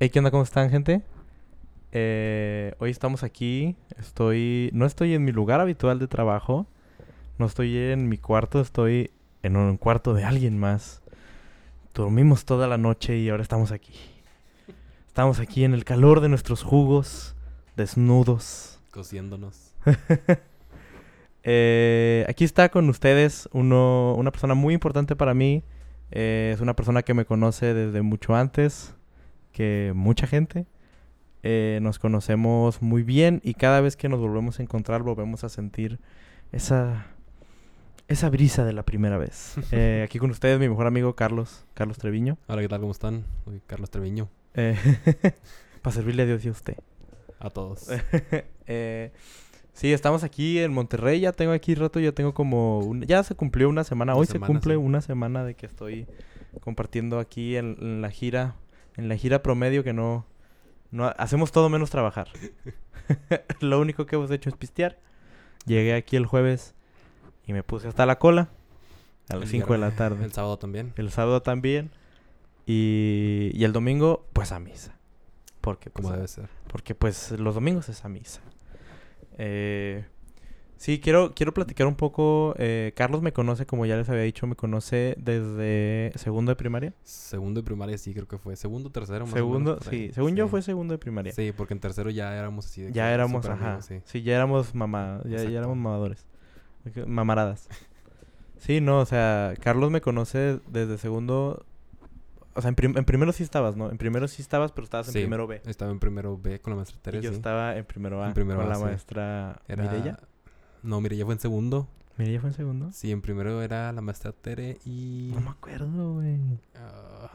Hey, ¿qué onda? ¿Cómo están, gente? Eh, hoy estamos aquí. Estoy. No estoy en mi lugar habitual de trabajo. No estoy en mi cuarto. Estoy en un cuarto de alguien más. Dormimos toda la noche y ahora estamos aquí. Estamos aquí en el calor de nuestros jugos, desnudos. Cosiéndonos. Eh, aquí está con ustedes uno, una persona muy importante para mí. Eh, es una persona que me conoce desde mucho antes que mucha gente. Eh, nos conocemos muy bien y cada vez que nos volvemos a encontrar volvemos a sentir esa, esa brisa de la primera vez. Eh, aquí con ustedes mi mejor amigo Carlos, Carlos Treviño. Hola, ¿qué tal? ¿Cómo están? Soy Carlos Treviño. Eh, para servirle a Dios y a usted. A todos. Sí, estamos aquí en Monterrey. Ya tengo aquí rato. Ya tengo como. un- ya se cumplió una semana. Una Hoy semana, se cumple sí. una semana de que estoy compartiendo aquí en, en la gira. En la gira promedio que no. no hacemos todo menos trabajar. Lo único que hemos hecho es pistear. Llegué aquí el jueves y me puse hasta la cola. A las El 5 de la tarde. El sábado también. El sábado también. Y, y el domingo, pues a misa. Porque, pues, Como debe ser. porque pues los domingos es a misa. Eh, sí, quiero, quiero platicar un poco. eh, Carlos me conoce, como ya les había dicho, me conoce desde segundo de primaria. Segundo de primaria sí creo que fue. Segundo, tercero, más o Segundo, menos por ahí. sí, según yo fue segundo de primaria. Sí, porque en tercero ya éramos así de ya éramos, ajá. amigos, sí. sí. ya éramos mamá, ya, éramos mamadores. Mamaradas. sí, no, o sea, Carlos me conoce desde segundo. O sea, en, prim- en primero sí estabas, ¿no? En primero sí estabas, pero estabas en Sí, primero B. Estaba en primero B con la maestra Y Teresa. yo sí. estaba en primero A En primero con A, la sí. maestra Era... Mireya. No, Mireya fue en segundo. ¿Mireya fue en segundo? Sí, en primero era la maestra Tere y... No me acuerdo, güey. Ah.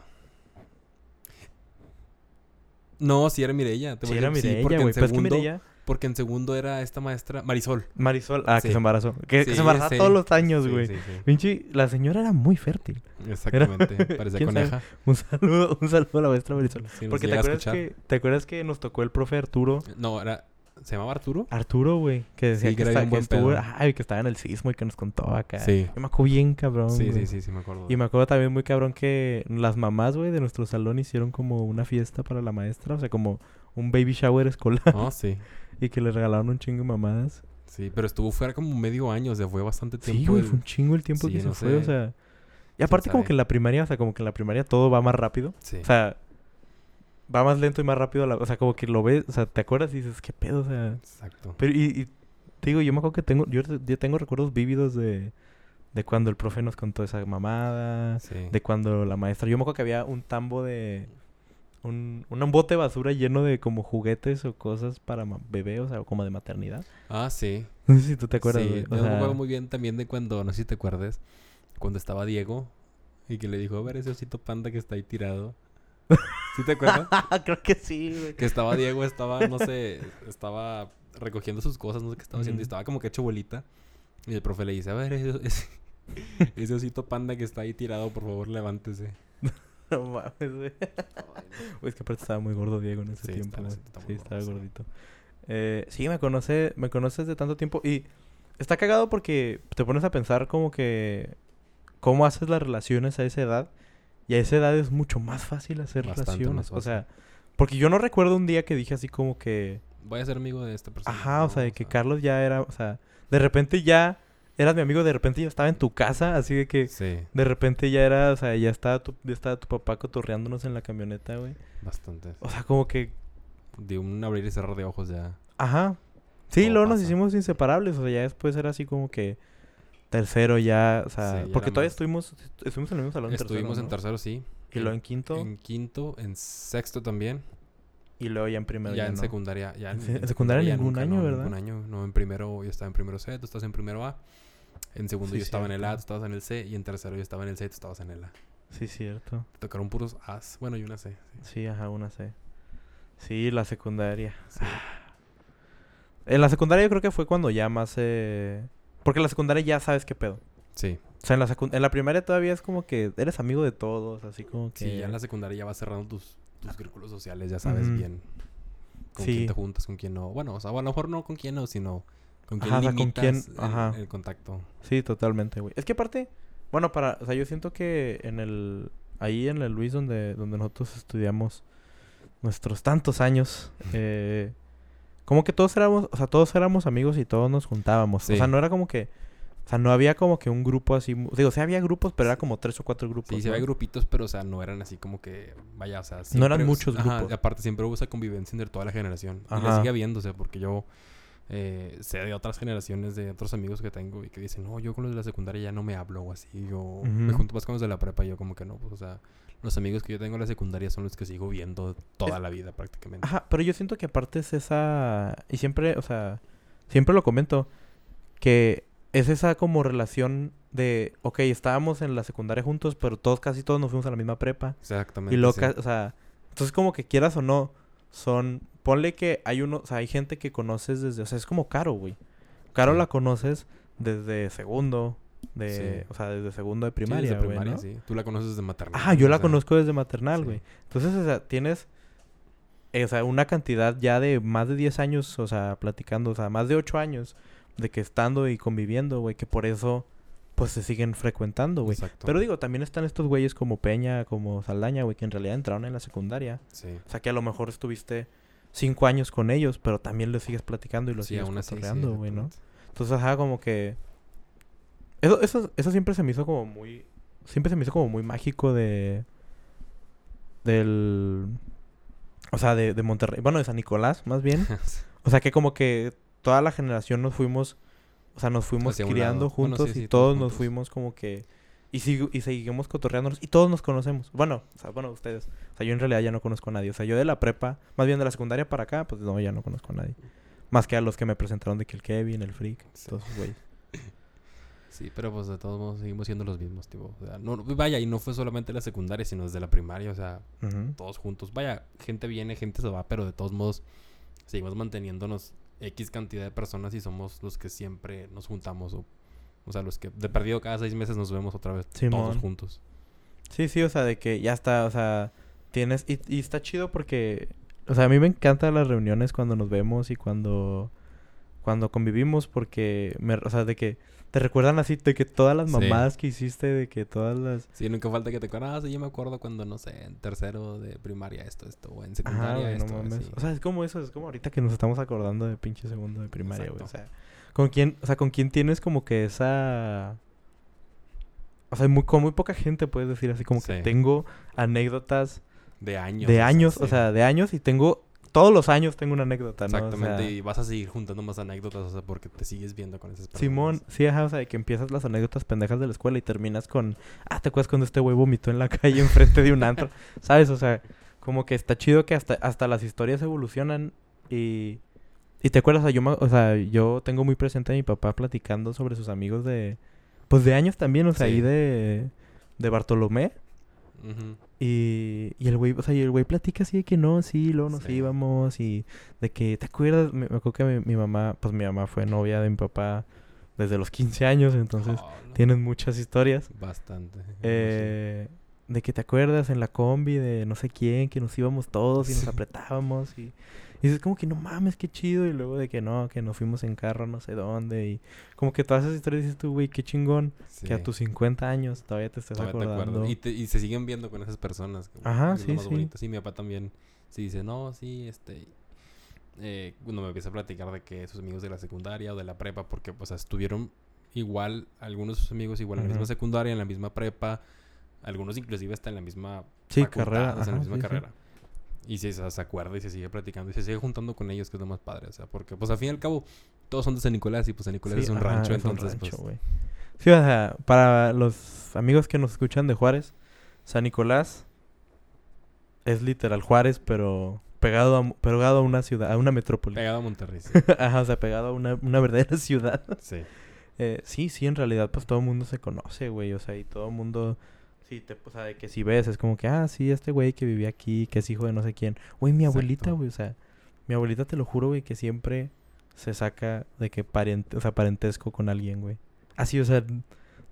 No, sí era Mireya. te Sí, voy a era decir, sí, porque en Pero es que segundo, porque en segundo era esta maestra Marisol. Marisol... Ah, que se embarazó. Que, se embarazó sí. todos los años, güey. Pinche... La señora era muy fértil. Exactamente. Parecía ¿Quién sabe? coneja. Un saludo, un saludo a la maestra Marisol. Porque te acuerdas, que, ¿te acuerdas que nos tocó el profe Arturo? No, era... ¿Se llamaba Arturo? Arturo, güey. Que decía Sí, que, que era está- que estuvo... Ay, que estaba en el sismo y que nos contó acá. Sí. Yo me acuerdo bien, cabrón, Sí, sí, sí, sí, me acuerdo. Y me acuerdo también muy cabrón que las mamás, güey, de nuestro salón hicieron como una fiesta para la maestra. O sea, como un baby shower escolar. No, sí. y que le regalaron un chingo de mamadas. Sí, pero estuvo fuera como medio año, o sea, fue bastante tiempo. Sí, güey, el- fue un chingo el tiempo Sí, que se fue, o sea... Y aparte como que en la primaria, o sea, como que en la primaria todo va más rápido. Sí. O sea, va más lento y más rápido. la- o sea, como que lo ves, o sea, te acuerdas y dices, ¿qué pedo? O sea... Exacto. Pero, y, y te digo, yo me acuerdo que tengo... Yo, yo tengo recuerdos vívidos de... De cuando el profe nos contó esa mamada. Sí. De cuando la maestra... Yo me acuerdo que había un tambo de... Un, un bote de basura lleno de como juguetes o cosas para bebé, o sea, como de maternidad. Ah, sí. No sé si tú te acuerdas, sí. O yo me sea, acuerdo muy bien también de cuando, no sé si te acuerdas, cuando estaba Diego y que le dijo, a ver ese osito panda que está ahí tirado. ¿Sí te acuerdas? Creo que sí, güey. que estaba Diego, estaba, no sé, estaba recogiendo sus cosas, no sé qué estaba haciendo, y estaba como que hecho bolita. Y el profe le dice, a ver, ese, ese, ese osito panda que está ahí tirado, por favor, levántese. No mames, güey. Güey, es que aparte estaba muy gordo Diego en ese Sí, tiempo. sí, estaba Sí, muy estaba gordo, sí. gordito. Eh, sí, me conoce, me conoces de tanto tiempo y está cagado porque te pones a pensar como que cómo haces las relaciones a esa edad y a esa edad es mucho más fácil hacer Bastante relaciones. más O fácil. sea, porque yo no recuerdo un día que dije así como que, Voy a ser amigo de esta persona. ajá, o sea, de que Carlos ya era, o sea, de repente ya eras mi amigo, de repente ya estaba en tu casa, así de que Sí, de repente ya era, o sea, ya estaba tu, ya estaba tu papá cotorreándonos en la camioneta, güey. bastante. O sea, como que, De un abrir y cerrar de ojos ya. ajá. Sí, luego nos hicimos inseparables, o sea, ya después era así como que tercero ya, o sea, Sí, ya porque todavía más- estuvimos, estuvimos en el mismo salón en Estuvimos tercero, en ¿no? tercero, sí. Y luego en quinto, En quinto, en sexto también. y luego ya en primero. ya Ya, en no. secundaria. Ya En se- en secundaria ningún año, no, ¿verdad? Ningún año. No, en primero yo estaba en primero C, tú estás en primero A. En segundo Sí, yo estaba en el A, tú estabas en el C. Y en tercero yo estaba en el C, tú estabas en el A. Sí, cierto. Te tocaron puros A's. Bueno, y una C. sí. Sí, ajá, una C. Sí, la secundaria. Sí. En la secundaria yo creo que fue cuando ya más... Eh... Porque en la secundaria ya sabes qué pedo. Sí. O sea, en la, en la primaria todavía es como que eres amigo de todos, así como que... Sí, ya en la secundaria ya vas cerrando tus, tus círculos sociales, ya sabes bien con Sí. quién te juntas, con quién no. Bueno, o sea, a lo mejor no con quién no, sino con quién Ajá, o sea, con limitas quién- el contacto. Sí, totalmente, güey. Es que aparte, bueno, para, o sea, yo siento que en el, ahí en el Luis donde, donde nosotros estudiamos, nuestros tantos años, eh, como que todos éramos, o sea, todos éramos amigos y todos nos juntábamos. Sí. O sea, no era como que, o sea, no había como que un grupo así, digo, sí había grupos, pero era como tres o cuatro grupos. Sí, ¿no? ve grupitos, pero, o sea, no eran así como que, vaya, o sea... No eran muchos ajá, grupos. aparte, siempre hubo esa convivencia entre toda la generación. Y la sigue habiendo, o sea, porque yo eh, sé de otras generaciones, de otros amigos que tengo y que dicen, no, yo con los de la secundaria ya no me hablo o así. Yo me junto más con los de la prepa y yo como que no, pues, o sea... Los amigos que yo tengo en la secundaria son los que sigo viendo toda Es- la vida prácticamente. Ajá, pero yo siento que aparte es esa, y siempre, o sea, siempre lo comento, que es esa como relación de, ok, estábamos en la secundaria juntos, pero todos, casi todos nos fuimos a la misma prepa. Exactamente. Y luego, sí. o sea, entonces como que quieras o no, son, ponle que hay uno, o sea, hay gente que conoces desde, o sea, es como Caro, güey. Caro Sí. la conoces desde segundo, de, Sí. o sea, desde segundo de Sí, primaria, desde güey, primaria, ¿no? sí. Tú la conoces desde maternal. Ah, yo la sea, conozco desde maternal, sí. güey. Entonces, o sea, tienes, eh, o sea, una cantidad ya de más de 10 años, o sea, platicando, o sea, más de 8 años de que estando y conviviendo, güey, que por eso, pues, se siguen frecuentando, güey. Exacto. Pero digo, también están estos güeyes como Peña, como Saldaña, güey, que en realidad entraron en la secundaria. Sí. O sea, que a lo mejor estuviste 5 años con ellos, pero también les sigues platicando y los Sí, sigues sí, cotorreando, güey, ¿no? Entonces, ajá, como que... Eso, eso, eso siempre se me hizo como muy... Siempre se me hizo como muy mágico de... Del... O sea, de, de Monterrey. Bueno, de San Nicolás, más bien. O sea, que como que toda la generación nos fuimos... O sea, nos fuimos criando. Bueno, juntos sí, y todos todos nos fuimos como que... Y, sigo- y seguimos cotorreándonos y todos nos conocemos. Bueno, o sea, bueno, ustedes. O sea, yo en realidad ya no conozco a nadie. O sea, yo de la prepa, más bien de la secundaria para acá, pues no, ya no conozco a nadie. Más que a los que me presentaron de que el Kevin, el Freak, Sí. todos esos güeyes. Sí, pero pues de todos modos seguimos siendo los mismos, tipo. O sea, no, vaya, y no fue solamente la secundaria, sino desde la primaria, o sea, todos juntos. Vaya, gente viene, gente se va, pero de todos modos seguimos manteniéndonos X cantidad de personas y somos los que siempre nos juntamos. O, o sea, los que de perdido cada seis meses nos vemos otra vez todos juntos. Sí, sí, o sea, de que ya está, o sea, tienes... Y, y está chido porque... O sea, a mí me encantan las reuniones cuando nos vemos y cuando... Cuando convivimos porque... Me, o sea, de que... Te recuerdan así de que todas las Sí. mamadas que hiciste, de que todas las... Sí, nunca falta que te acuerdas. Ah, sí, yo me acuerdo cuando, no sé, en tercero de primaria esto, esto, o en secundaria no esto, mames. así. O sea, es como eso, es como ahorita que nos estamos acordando de pinche segundo de primaria, güey. O sea, con quién, o sea, con quién tienes como que esa... O sea, muy, con muy poca gente puedes decir así como que tengo anécdotas de años. de años, o sí. sea, de años y tengo... Todos los años tengo una anécdota, ¿no? O Exactamente, sea, y vas a seguir juntando más anécdotas, o sea, porque te sigues viendo con esas personas. Simón, sí, ajá, o sea, de que empiezas las anécdotas pendejas de la escuela y terminas con... Ah, ¿te acuerdas cuando este güey vomitó en la calle enfrente de un antro? ¿Sabes? O sea, como que está chido que hasta, hasta las historias evolucionan y... Y te acuerdas, o sea, yo, o sea, yo tengo muy presente a mi papá platicando sobre sus amigos de... Pues de años también, o sea, Sí. ahí de... De Bartolomé. Y, y el güey, o sea, y el güey platica así de que no, sí, luego nos Sí. íbamos y de que, ¿te acuerdas? Me, me acuerdo que mi, mi mamá, pues mi mamá fue novia de mi papá desde los 15 años, entonces Hola. tienen muchas historias. Bastante. Eh, de que te acuerdas en la combi de no sé quién, que nos íbamos todos y nos apretábamos y, y dices como que no mames, qué chido. Y luego de que no, que nos fuimos en carro no sé dónde y como que todas esas historias dices tú, güey, qué chingón Sí. que a tus 50 años todavía te estés Todavía te acordando. acuerdas. Y, te- y se siguen viendo con esas personas. Ajá, es lo sí, más sí. bonito. Sí, mi papá también. Sí, dice, no, sí, este. Eh, cuando me empieza a platicar de que sus amigos de la secundaria o de la prepa, porque, pues, estuvieron igual, algunos de sus amigos igual en la misma secundaria, en la misma prepa, algunos inclusive hasta en la misma Sí, carrera, o sea, en la misma sí, sí. Y se, se acuerda y se sigue platicando y se sigue juntando con ellos, que es lo más padre. O sea, porque, pues, al fin y al cabo, todos son de San Nicolás y, pues, San Nicolás Sí, es un ajá, rancho, es un entonces, rancho, pues. Sí, o sea, para los amigos que nos escuchan de Juárez, San Nicolás es literal Juárez, pero pegado a, pegado a una ciudad, a una metrópoli. pegado a Monterrey. sí. Ajá, o sea, pegado a una, una verdadera ciudad. sí. Eh, sí, sí, en realidad, pues todo el mundo se conoce, güey. O sea, y todo el mundo. Sí, te, o sea, de que si ves, es como que, ah, sí, este güey que vivía aquí, que es hijo de no sé quién. Güey, mi abuelita, güey, o sea, mi abuelita te lo juro, güey, que siempre se saca de que parente, o sea, parentesco con alguien, güey. Así, o sea,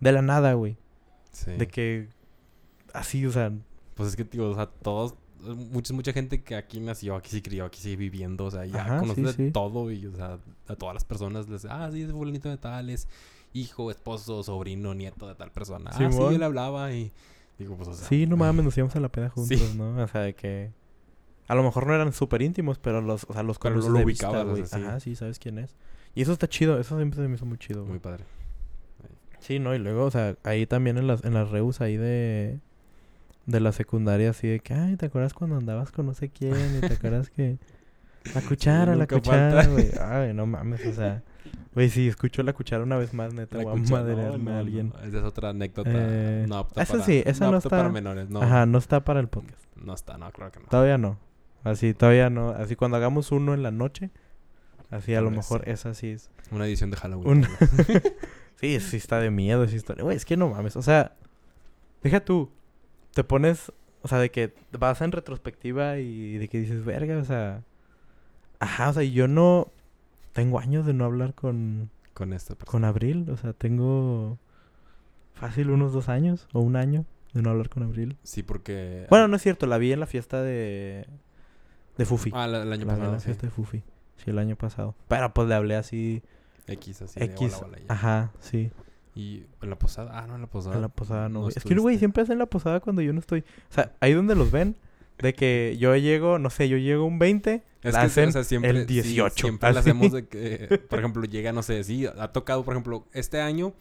de la nada, güey. sí. De que. Así, o sea. Pues es que, tío, o sea, todos, mucha, mucha gente que aquí nació, aquí se crió, aquí sigue viviendo, o sea, ya Ajá, conoce sí, de sí. todo y, o sea, a todas las personas les, ah, sí, es fulanito de tal, es hijo, esposo, sobrino, nieto de tal persona. Ah, sí, yo le hablaba y digo, pues, o sea, Sí, no mames, nos íbamos a la peda juntos, Sí. ¿no? O sea, de que. A lo mejor no eran súper íntimos, pero los, o sea, los Pero lo ubicabas, vista, o sea, sí. Ajá, sí, sabes quién es. Y eso está chido, eso siempre se me hizo muy chido. Muy padre. Sí, no, y luego, o sea, ahí también en las, en las reus ahí de, de la secundaria, así de que, ay, ¿te acuerdas cuando andabas con no sé quién? ¿Y te acuerdas que la cuchara, la cuchara, güey? Ay, no mames, o sea, güey, si escucho la cuchara una vez más, neta, voy a madrearme no, a alguien. Esa es otra anécdota. Eh, no apta esa para, sí, esa no está- para menores. No, Ajá, no está para el podcast. no está, no, claro que no. Todavía no. Así, todavía no. Así, cuando hagamos uno en la noche, así a lo mejor sí. esa sí es. Una edición de Halloween. Un-. Sí, sí está de miedo, sí está... Güey, es que no mames, o sea... Deja tú, te pones... O sea, de que vas en retrospectiva y de que dices, verga, o sea... Ajá, o sea, yo no... Tengo años de no hablar con, Con esta persona. con Abril. O sea, tengo... Fácil unos dos años o un año de no hablar con Abril. Sí, porque... Bueno, no es cierto, la vi en la fiesta de... De Fufi. Ah, la- el año la vi en pasado, la sí. fiesta de Fufi. Sí, el año pasado. Pero pues le hablé así... X, así X. Ajá, sí. Y en la posada... Ah, no, en la posada. En la posada no. Es que, güey, siempre hacen la posada cuando yo no estoy. O sea, ahí donde los ven, de que yo llego, no sé, yo llego un 20, Es la que, hacen o sea, siempre, el sí, 18. siempre la así. hacemos de que, por ejemplo, llega, no sé, sí, ha tocado, por ejemplo, este año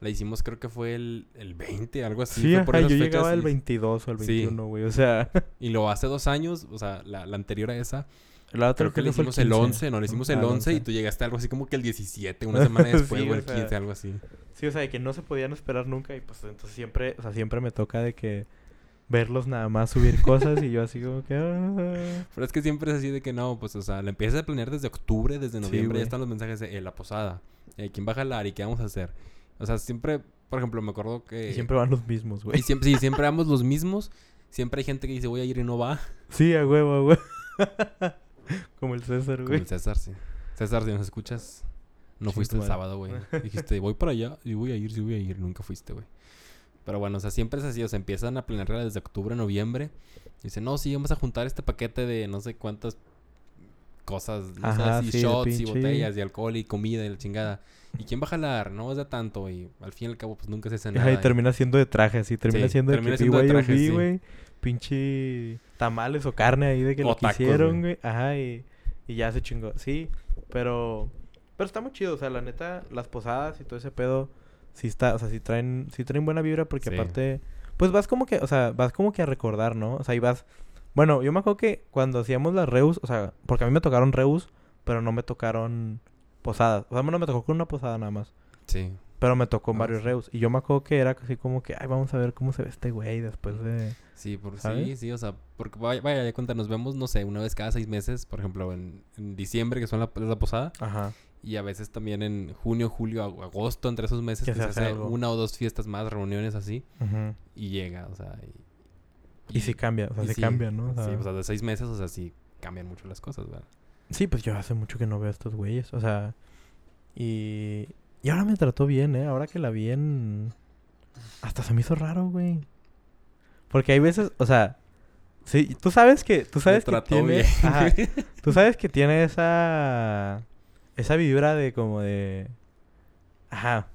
la hicimos, creo que fue el, el 20, algo así. Sí, por ajá, esas yo llegaba el y- 22 o el Sí. 21, güey. O sea, Y lo hace dos años, o sea, la, la anterior a esa, la otra creo que le fue hicimos el 15. 11, no, le hicimos el Ah, 11 y tú llegaste algo así como que el 17, una semana después, Sí, o o el sea. 15, algo así. Sí, o sea, de que no se podían esperar nunca y pues entonces siempre, o sea, siempre me toca de que verlos nada más subir cosas y yo así como que... ah. Pero es que siempre es así de que no, pues, o sea, la empiezas a planear desde octubre, desde Sí, noviembre, güey. ya están los mensajes de eh, la posada, eh, quién va a jalar y qué vamos a hacer. O sea, siempre, por ejemplo, me acuerdo que... Y siempre van los mismos, güey. Y siempre, sí, siempre ambos los mismos. Siempre hay gente que dice voy a ir y no va. Sí, a huevo, a huevo. como el César, Como güey. el César, sí. César, si nos escuchas, no fuiste el sábado, güey. Dijiste, voy para allá y voy a ir, sí voy a ir. Nunca fuiste, güey. Pero bueno, o sea, siempre es así. O sea, empiezan a planear desde octubre, noviembre. Dicen, no, sí, vamos a juntar este paquete de no sé cuántas cosas. No sé, Ajá, así, sí, de shots y botellas y alcohol y comida y la chingada. ¿Y quién va a jalar? No es de tanto. Y al fin y al cabo, pues nunca se hace nada. Ajá, y y- termina siendo de traje, así. Termina Sí, siendo de termina sí, de güey, traje, sí. güey, pinche tamales o carne ahí de que O lo tacos, quisieron, güey. güey. Ajá, y, y ya se chingó. Sí, pero... Pero está muy chido, o sea, la neta, las posadas y todo ese pedo, sí está, o sea, sí traen, sí traen buena vibra porque Sí. aparte, pues vas como que, o sea, vas como que a recordar, ¿no? O sea, y vas... Bueno, yo me acuerdo que cuando hacíamos las reus, o sea, porque a mí me tocaron reus, pero no me tocaron posadas. O sea, no me tocó con una posada nada más. Sí. Pero me tocó en Ah, varios sí. reus. Y yo me acuerdo que era así como que, ay, vamos a ver cómo se ve este güey después de... Sí, por, sí, ¿Sabes? sí, o sea, porque vaya, vaya, de cuenta, nos vemos, no sé, una vez cada seis meses, por ejemplo, en, en diciembre, que son la, es la posada, Ajá. Y a veces también en junio, julio, ag- agosto, entre esos meses, Que se se hace algo. una o dos fiestas más, reuniones así, y llega, o sea, y, Y sí cambia, o sea, y sí, cambia, ¿no? O sea, sí, o sea, de seis meses, o sea, sí cambian mucho las cosas, ¿verdad? sí, pues yo hace mucho que no veo a estos güeyes. O sea, y... Y ahora me trató bien, ¿eh? Ahora que la vi en... Hasta se me hizo raro, güey. Porque hay veces, o sea... Sí, tú sabes que... Tú sabes que tiene... Ajá, tú sabes que tiene esa... Esa vibra de como de... Ajá.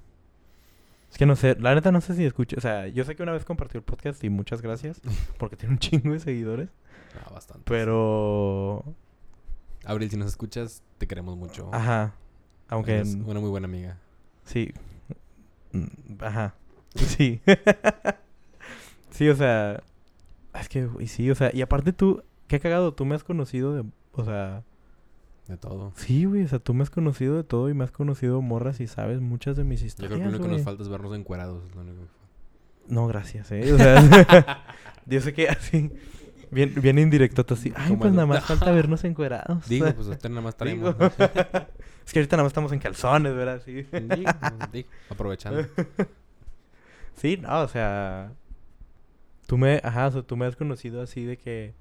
Es que no sé, la neta no sé si escucho, o sea, yo sé que una vez compartió el podcast y muchas gracias porque tiene un chingo de seguidores, Ah, bastante. pero Abril, si nos escuchas, te queremos mucho. ajá, aunque Eres una muy buena amiga. sí. Mm, Ajá. Sí. sí, o sea, es que y sí, o sea, y aparte tú, qué cagado, tú me has conocido de, o sea, De todo. sí, güey, o sea, tú me has conocido de todo y me has conocido morras y sabes muchas de mis Yo historias. creo que lo único que nos falta es vernos encuerados. es lo único que No, gracias, eh. O sea, yo sé que así, bien, bien indirecto, así. Ay, pues el- nada más falta vernos encuerados. Digo, pues usted nada más traemos. es que ahorita nada más estamos en calzones, ¿verdad? Sí. Digo, digo, aprovechando. Sí, no, o sea. Tú me, ajá, o sea, tú me has conocido así de que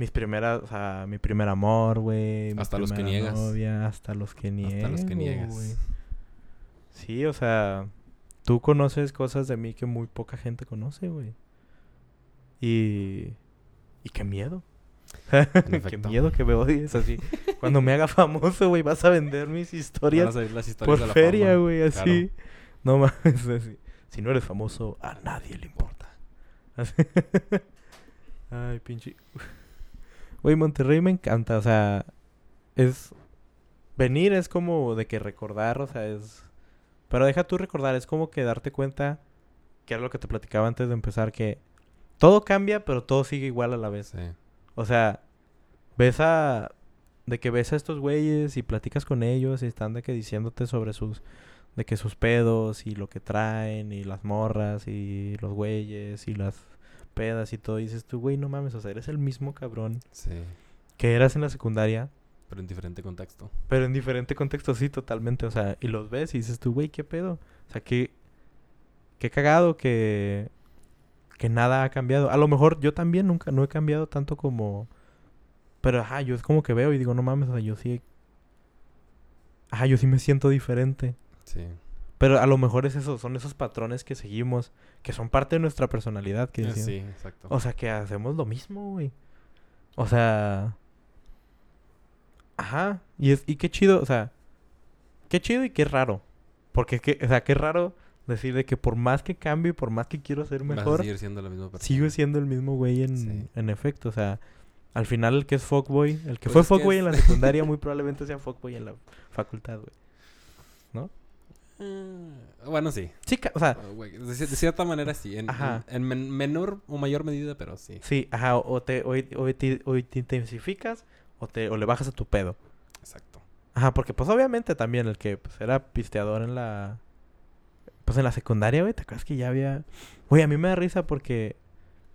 mis primeras, o sea, mi primer amor, güey. Hasta los que niegas. Novia, hasta los que niego, Hasta los que niegas. güey. Sí, o sea, tú conoces cosas de mí que muy poca gente conoce, güey. Y. Y qué miedo. qué miedo que me odies así. Cuando me haga famoso, güey, vas a vender mis Van a historias salir las historias por de la feria, güey, Claro. así. No mames, así. Si no eres famoso, a nadie le importa. Así. Ay, pinche. Güey, Monterrey me encanta, o sea, es... Venir es como de que recordar, o sea, es... Pero deja tú recordar, es como que darte cuenta, que era lo que te platicaba antes de empezar, que todo cambia, pero todo sigue igual a la vez. Sí. O sea, ves a... De que ves a estos güeyes y platicas con ellos y están de que diciéndote sobre sus... De que sus pedos y lo que traen y las morras y los güeyes y las pedas y todo. Y dices tú, güey, no mames, o sea, eres el mismo cabrón Sí. que eras en la secundaria, Pero en diferente contexto. pero en diferente contexto, sí, totalmente. O sea, y los ves y dices tú, güey, ¿qué pedo? O sea, qué, qué cagado que, que nada ha cambiado. A lo mejor yo también nunca, no he cambiado tanto como... Pero, ajá, yo es como que veo y digo, no mames, o sea, yo sí... Ajá, yo sí me siento diferente. Sí. Pero a lo mejor es eso, son esos patrones que seguimos, que son parte de nuestra personalidad. Que Eh, sí, exacto. O sea, que hacemos lo mismo, güey. O sea... Ajá. Y, es, y qué chido, o sea... Qué chido y qué raro. Porque, es que, o sea, qué raro decir de que por más que cambie, por más que quiero ser Vas a mejor, seguir siendo la misma persona. sigo siendo el mismo güey en, Sí. en efecto. O sea, al final el que es fuckboy, el que Pues fue que fuckboy es- en la secundaria muy probablemente sea fuckboy en la facultad, güey. Eh, bueno, sí. Sí, o sea, Ah, güey, de, cier- de cierta manera sí. En, Ajá. en- en men- menor o mayor medida, pero sí. sí, ajá, o o te, o, o te, o te intensificas o, te, o le bajas a tu pedo. Exacto. Ajá, porque pues obviamente también el que pues, era pisteador en la... Pues en la secundaria, güey, ¿te acuerdas que ya había... Güey, a mí me da risa porque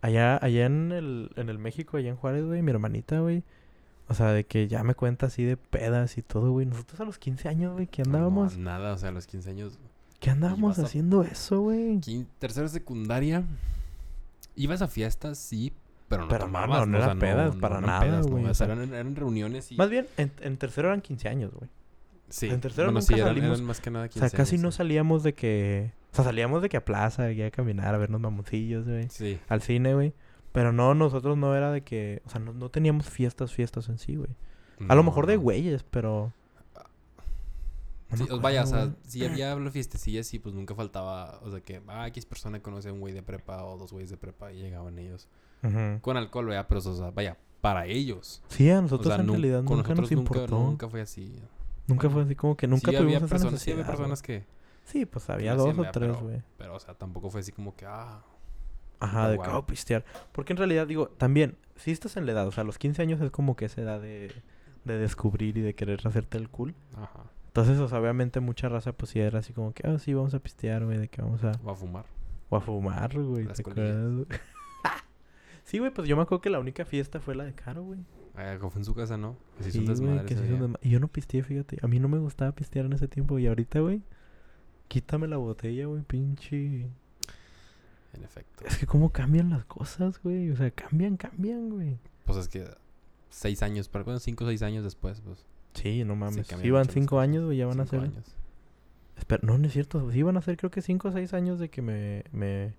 allá, allá en el, en el México, allá en Juárez, güey, mi hermanita, güey. O sea, de que ya me cuenta así de pedas y todo, güey. Nosotros a los 15 años, güey, ¿qué andábamos? No, nada, o sea, a los 15 años. ¿Qué andábamos ibas a- haciendo eso, güey? tercera secundaria. Ibas a fiestas, sí, pero no Pero no, tomabas. no, no o sea, eran pedas para eran nada, pedas, no, güey, o o sea, eran, eran reuniones y... Más bien, en, en tercero eran 15 años, güey. sí. en tercero bueno, nunca sí, eran, salimos- eran más que nada O 15 sea, casi años, no sí. salíamos de que... O sea, salíamos de que a plaza, ya a caminar, a vernos mamoncillos, güey. Sí. al cine, güey. Pero no, nosotros no era de que... O sea, no, no teníamos fiestas, fiestas en sí, güey. A lo mejor de güeyes, pero... no Sí, o- vaya, o acuerdo, sea, güey. si había la fiestecilla, sí, pues nunca faltaba, o sea, que, ah, X persona conoce a un güey de prepa o dos güeyes de prepa y llegaban ellos. Con alcohol, vea, pero, o sea, vaya, para ellos. Sí, a O nosotros sea, en realidad con nunca nos nosotros nunca, importó. nunca fue así. Nunca fue así como que nunca sí, tuvimos había personas, sí, había personas güey. que, Sí, pues había dos o tres, pero- güey. pero, o sea, tampoco fue así como que, ah, Ajá, de guau. que, oh, pistear. Porque en realidad, digo, también, si estás en la edad, o sea, los 15 años es como que esa edad de, de descubrir y de querer hacerte el cool. ajá, Entonces, o sea, obviamente mucha raza, pues sí era así como que, ah, sí, vamos a pistear, güey, de que vamos a... va a fumar. O a fumar, güey. Las ¿te acuerdas? sí, güey, pues yo me acuerdo que la única fiesta fue la de Caro, güey. Ah, fue en su casa, ¿no? Que se hizo Sí, güey, que se hizo Y yo no pisteé, fíjate. A mí no me gustaba pistear en ese tiempo. Y ahorita, güey, quítame la botella, güey, pinche. En efecto. Es que cómo cambian las cosas, güey. O sea, cambian, cambian, güey. Pues es que seis años, pero bueno, cinco o seis años después, pues. Sí, no mames. Sí, van cinco años, güey, ya van a ser. años. Espera, no, no es cierto. Sí, van a ser creo que cinco o seis años de que me, me,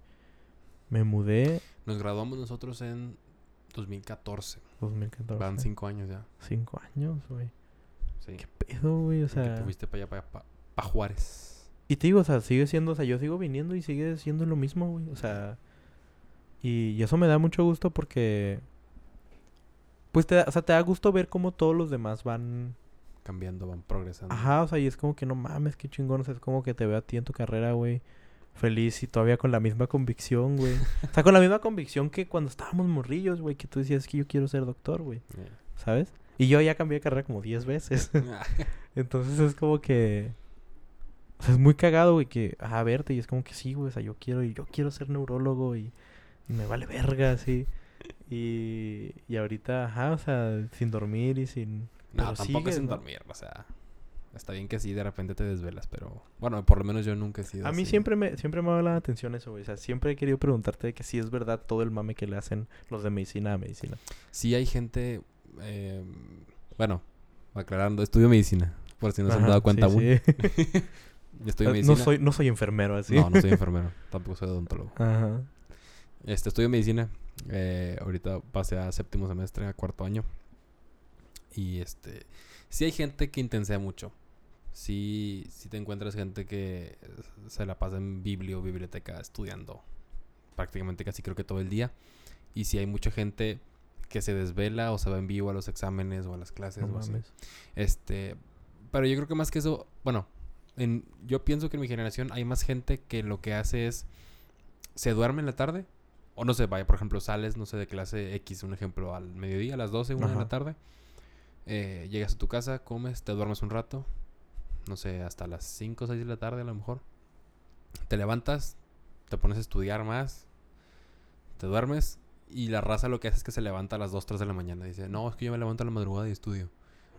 me mudé. Nos graduamos nosotros en 2014. 2014. Van cinco años ya. Cinco años, güey. Sí. ¿Qué pedo, güey? O Y que sea. te fuiste para allá, para, para, para Juárez. Y te digo, o sea, sigue siendo, o sea, yo sigo viniendo y sigue siendo lo mismo, güey. O sea, y, y eso me da mucho gusto porque, pues, te da, o sea, te da gusto ver cómo todos los demás van, Cambiando, van progresando. ajá, o sea, y es como que no mames, qué chingón, o sea, es como que te veo a ti en tu carrera, güey, feliz y todavía con la misma convicción, güey. o sea, con la misma convicción que cuando estábamos morrillos, güey, que tú decías que yo quiero ser doctor, güey, Eh. ¿sabes? Y yo ya cambié de carrera como 10 veces. Entonces es como que. O sea, es muy cagado, güey, que. A verte, y es como que sí, güey. O sea, yo quiero, y yo quiero ser neurólogo y, y me vale verga, así. Y, y ahorita, ajá, o sea, sin dormir y sin. no, pero tampoco sigues, es sin ¿no? dormir, o sea. Está bien que sí, de repente te desvelas, pero... Bueno, por lo menos yo nunca he sido A mí así. siempre me, siempre me ha la atención eso, güey. O sea, siempre he querido preguntarte de que si es verdad todo el mame que le hacen los de medicina a medicina. Sí hay gente... eh, bueno, aclarando, estudio medicina. Por si no se han dado cuenta sí, aún. sí. Estudio no, soy, no soy enfermero, así. No, no soy enfermero. tampoco soy odontólogo. Ajá. Este, estudio medicina. Eh, ahorita pasé a séptimo semestre, a cuarto año. Y este... Sí hay gente que intensea mucho. Sí, sí te encuentras gente que se la pasa en biblio, biblioteca, estudiando. Prácticamente casi creo que todo el día. Y sí hay mucha gente que se desvela o se va en vivo a los exámenes o a las clases No o así. mames. Este, pero yo creo que más que eso, bueno, en, yo pienso que en mi generación hay más gente que lo que hace es se duerme en la tarde o no sé, vaya, por ejemplo, sales, no sé, de clase X, un ejemplo, al mediodía, a las 12, una de la tarde, eh, llegas a tu casa, comes, te duermes un rato, no sé, hasta las 5 o 6 de la tarde a lo mejor, te levantas, te pones a estudiar más, te duermes y la raza lo que hace es que se levanta a las 2, 3 de la mañana. Dice, no, es que yo me levanto a la madrugada y estudio.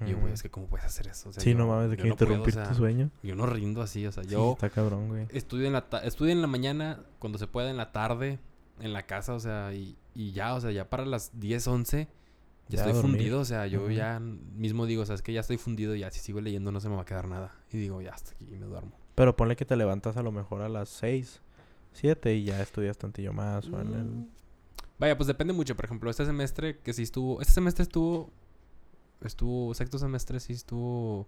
Y yo, güey, es que ¿cómo puedes hacer eso? O sea, sí, yo- no mames, de que no puedo, o interrumpir sea, tu sueño. Yo no rindo así, o sea, Sí, yo está cabrón, güey. estudio en la estudio en la mañana, cuando se pueda en la tarde, en la casa, o sea, y, y ya, o sea, ya para las 10, 11, ya, estoy fundido, o sea, yo ya mismo digo, o sea, es que ya estoy fundido, ya si sigo leyendo no se me va a quedar nada. Y digo, ya hasta aquí y me duermo. Pero ponle que te levantas a lo mejor a las 6, 7 y ya estudias tantillo más. O en el... Mm. Vaya, pues depende mucho. Por ejemplo, este semestre que sí estuvo. Este semestre estuvo. Estuvo. Sexto semestre sí estuvo.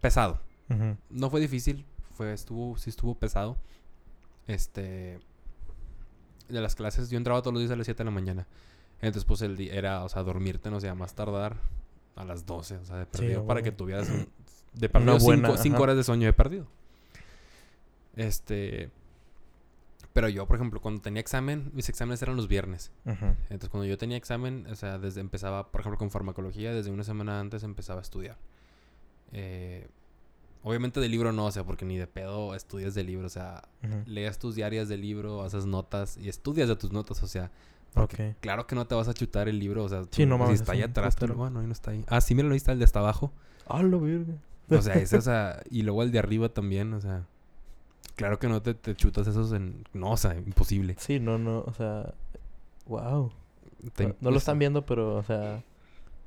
Pesado. No fue difícil. Fue, estuvo. Sí estuvo pesado. Este. De las clases. Yo entraba todos los días a las 7 de la mañana. Entonces, pues el día era, o sea, dormirte, no sé, a más tardar a las 12. O sea, de perdido. para que tuvieras un. De perdido buena, 5 ajá. horas de sueño de perdido. Este. Pero yo, por ejemplo, cuando tenía examen, mis exámenes eran los viernes. Entonces, cuando yo tenía examen, o sea, desde empezaba, por ejemplo, con farmacología, desde una semana antes empezaba a estudiar. Eh, obviamente de libro no, o sea, porque ni de pedo estudias de libro, o sea, Ujú. leas tus diarias de libro, haces notas y estudias de tus notas, o sea, porque claro que no te vas a chutar el libro, o sea, Sí, tú- no si mames, está es ahí atrás, tú, putero. bueno, ahí no está ahí. Ah, sí, mira, ahí está el de hasta abajo. ¡Ah, la verga! O sea, o sea, y luego el de arriba también, o sea, claro que no te, te chutas esos en, no, o sea, imposible. Sí, no, no, o sea... ¡Wow! Te- No, no lo están viendo, pero, o sea...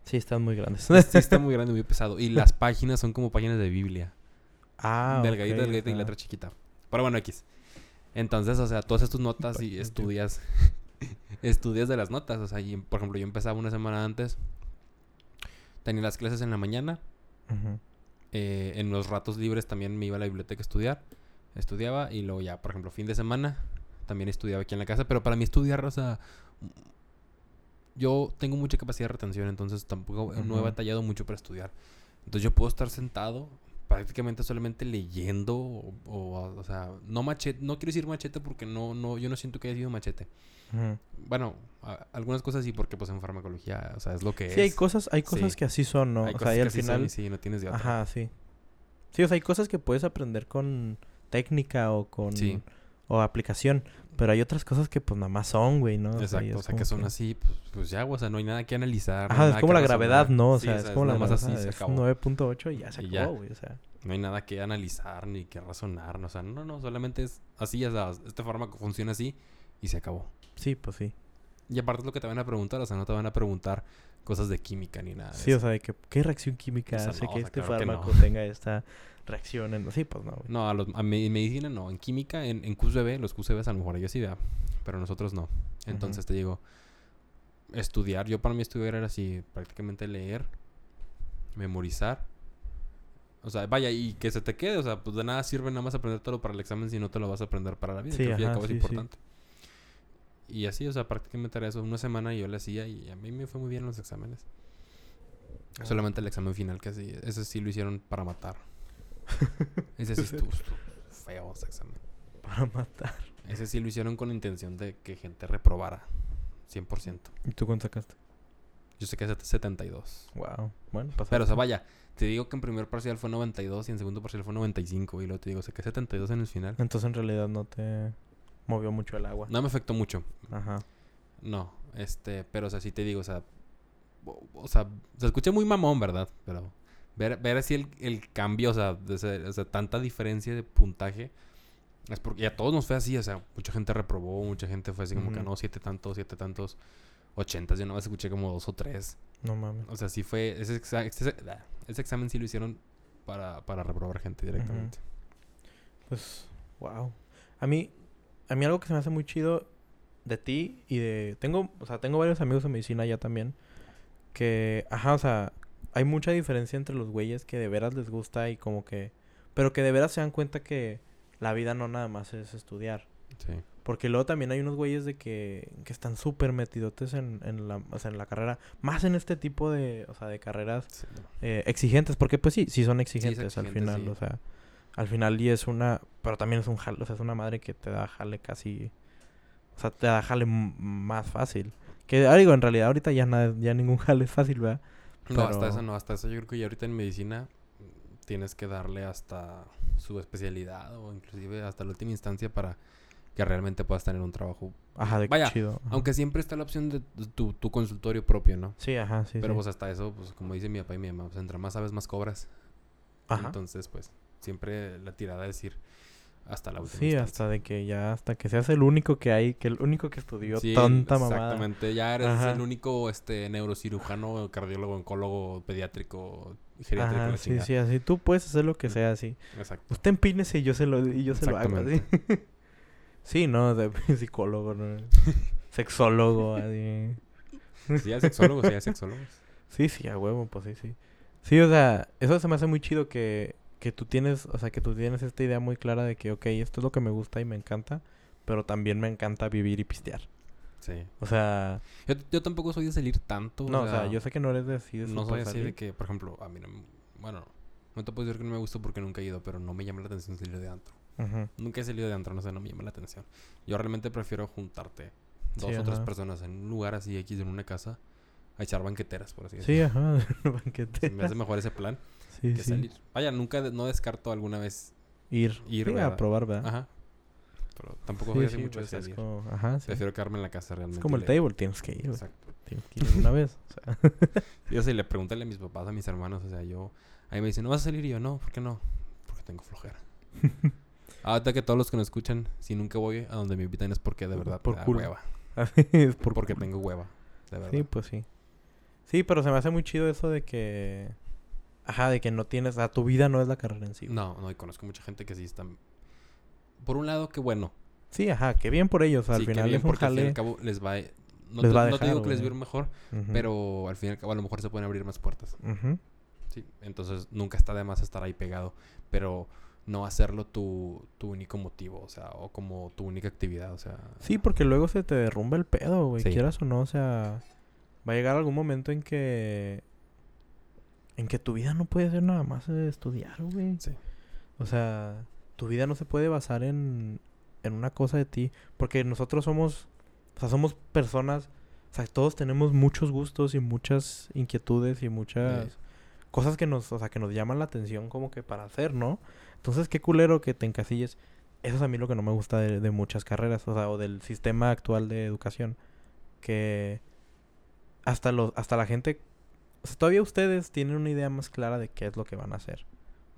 Sí, están muy grandes. Sí está muy grande, muy pesado. Y las páginas son como páginas de Biblia. ah, delgadita, ok, delgadita y letra chiquita. Pero bueno, X. Entonces, o sea, tú haces tus notas y estudias. estudias de las notas. O sea, y, por ejemplo, yo empezaba una semana antes. Tenía las clases en la mañana. Eh, en los ratos libres también me iba a la biblioteca a estudiar. Estudiaba y luego ya, por ejemplo, fin de semana también estudiaba aquí en la casa. Pero para mí estudiar, o sea, yo tengo mucha capacidad de retención, entonces tampoco no he batallado mucho para estudiar. Entonces yo puedo estar sentado prácticamente solamente leyendo o, o, o sea, no machete, no quiero decir machete porque no, no, yo no siento que haya sido machete. Bueno, a- algunas cosas sí porque pues en farmacología, o sea, es lo que Sí, hay es. cosas, hay cosas Sí. que así son, ¿no? Hay o sea, cosas y que al así son final... y sí, no tienes de otra. Ajá, sí. Sí, o sea, hay cosas que puedes aprender con técnica o con... Sí. O aplicación. Pero hay otras cosas que pues nada más son, güey, ¿no? O sea, y Exacto, o sea, que son así, pues, pues ya, o sea, no hay nada que analizar. no Ajá, es como la gravedad. ¿no? O Sí, sea, es como la nada más así, se acabó. 9.8 y ya se Y acabó, ya. güey, o sea. No hay nada que analizar ni que razonar, no, o sea, no, no, solamente es así, o sea, este fármaco funciona así y se acabó. Sí, pues sí. Y aparte es lo que te van a preguntar, o sea, no te van a preguntar cosas de química ni nada. de Sí, o sea, de que qué reacción química O sea, hace no, que o sea, este claro que no. fármaco tenga esta reacción. En... Sí, pues no, güey. No, a, los, a me- en medicina no, en química, en, en QCB, los QCBs a lo mejor ellos sí, ¿verdad? pero nosotros no. Entonces te digo, estudiar, yo para mí estudiar era así, prácticamente leer, memorizar. O sea, vaya, y que se te quede, o sea, pues de nada sirve nada más aprendértelo para el examen si no te lo vas a aprender para la vida, Sí, que ajá, sí, sí. Y así, o sea, prácticamente era eso, una semana yo le hacía y a mí me fue muy bien los exámenes. Ah. Solamente el examen final que sí, ese sí lo hicieron para matar. Ese sí estuvo, feo ese examen. Para matar. Ese sí lo hicieron con la intención de que gente reprobara. 100%. ¿Y tú cuánto sacaste? Yo sé que es 72. Wow. Bueno. Pero, o sea, vaya, te digo que en primer parcial fue 92 y en segundo parcial fue 95. Y luego te digo, saqué 72 en el final. Entonces en realidad no te movió mucho el agua. No me afectó mucho. Ajá. No, este, pero, o sea, sí te digo, o sea, o, o sea, se escucha muy mamón, ¿verdad? Pero ver, ver así el, el cambio, o sea, de ese- o sea, tanta diferencia de puntaje, es porque y a todos nos fue así, o sea, mucha gente reprobó, mucha gente fue así como que no, siete tantos, siete tantos, ochentas, yo nomás escuché como dos o tres. No mames. O sea, sí fue, ese, exa- ese, ah, ese examen sí lo hicieron para, para reprobar gente directamente. Pues, wow. A mí, a mí algo que se me hace muy chido de ti y de... Tengo, o sea, tengo varios amigos en medicina ya también. Que, ajá, o sea, hay mucha diferencia entre los güeyes que de veras les gusta y como que... Pero que de veras se dan cuenta que la vida no nada más es estudiar. Sí. Porque luego también hay unos güeyes de que, que están súper metidotes en, en, la, o sea, en la carrera. Más en este tipo de, o sea, de carreras Sí, eh, exigentes. Porque pues sí, sí son exigentes al exigente, final. O sea, al final y es una... Pero también es un jale, o sea, es una madre que te da jale casi... O sea, te da jale más fácil. Que ah, digo, en realidad ahorita ya, nada, ya ningún jale es fácil, ¿verdad? No, hasta eso no, hasta eso yo creo que ya ahorita en medicina mm, tienes que darle hasta su especialidad o inclusive hasta la última instancia para que realmente puedas tener un trabajo. Ajá, de Vaya, chido. ajá. Aunque siempre está la opción de tu, tu consultorio propio, ¿no? Sí, ajá, sí, Pero sí. pues hasta eso, pues como dice mi papá y mi mamá, pues entre más sabes, más cobras. Ajá. Entonces, pues siempre la tirada es ir hasta la última Sí, instancia. hasta de que ya, hasta que seas el único que hay, que el único que estudió Sí, tanta mamada. Exactamente, ya eres Ajá. el único este neurocirujano, cardiólogo, oncólogo, pediátrico, geriátrico. Ajá, sí, sí, así tú puedes hacer lo que sea así. Exacto. Usted empínese y yo se lo, y yo se lo hago, así. sí, no, de psicólogo, ¿no? Sexólogo, así. Sí, hay sexólogos, sí, hay sexólogos. Sí, sí, a huevo, pues sí, sí. Sí, o sea, eso se me hace muy chido que, que tú tienes, o sea, que tú tienes esta idea muy clara de que, ok, esto es lo que me gusta y me encanta, pero también me encanta vivir y pistear. Sí. O sea, Yo, yo tampoco soy de salir tanto. no, o sea, yo sé que no eres de así de No soy así de salir. que, por ejemplo, a mí no Bueno, no te puedo decir que no me gusta porque nunca he ido, pero no me llama la atención salir de antro. Nunca he salido de antro, no sé, no me llama la atención. Yo realmente prefiero juntarte dos Sí, o tres ajá. personas en un lugar así X en una casa a echar banqueteras, por así Sí, decirlo. ajá, banquete. Se me hace mejor ese plan Sí, que sí. salir. Vaya, nunca, no descarto alguna vez Ir. Ir, Sí, a probar, ¿verdad? Ajá. Pero tampoco voy a sí, mucho de pues es salir. como- Ajá, sí. Prefiero quedarme en la casa realmente. Es como el table, tienes que ir, güey. Exacto. Tienes que ir una vez. O sea, Yo sí le pregunté a mis papás, a mis hermanos, o sea, yo... Ahí me dicen, ¿no vas a salir? Y yo, no, ¿por qué no? Porque tengo flojera. Ahorita que todos los que nos escuchan, si nunca voy a donde me invitan es porque de verdad Por culo. hueva. es por Porque tengo hueva, de verdad. Sí, pues sí. Sí, pero se me hace muy chido eso de que... Ajá, de que no tienes... Sea, tu vida no es la carrera en sí. güey. No, no, y conozco mucha gente que sí están... Por un lado, qué bueno. Sí, ajá, que bien por ellos. Sí, al qué final bien, porque al fin y al cabo les va... No, Les te, va a no te dejar, digo que les a güey. mejor, Ujú. pero al fin y al cabo a lo mejor se pueden abrir más puertas. Sí, entonces nunca está de más estar ahí pegado, pero no hacerlo tu, tu único motivo, o sea, o como tu única actividad, o sea... Sí, porque luego se te derrumba el pedo, güey. Sí. Quieras o no, o sea... Va a llegar algún momento en que... En que tu vida no puede ser nada más eh, estudiar, güey. Sí. O sea, tu vida no se puede basar en, en una cosa de ti. Porque nosotros somos, o sea, somos personas, o sea, todos tenemos muchos gustos y muchas inquietudes y muchas Sí. cosas que nos, o sea, que nos llaman la atención como que para hacer, ¿no? Entonces, qué culero que te encasilles. Eso es a mí lo que no me gusta de, de muchas carreras, o sea, o del sistema actual de educación. Que hasta los, hasta la gente, o sea, todavía ustedes tienen una idea más clara de qué es lo que van a hacer,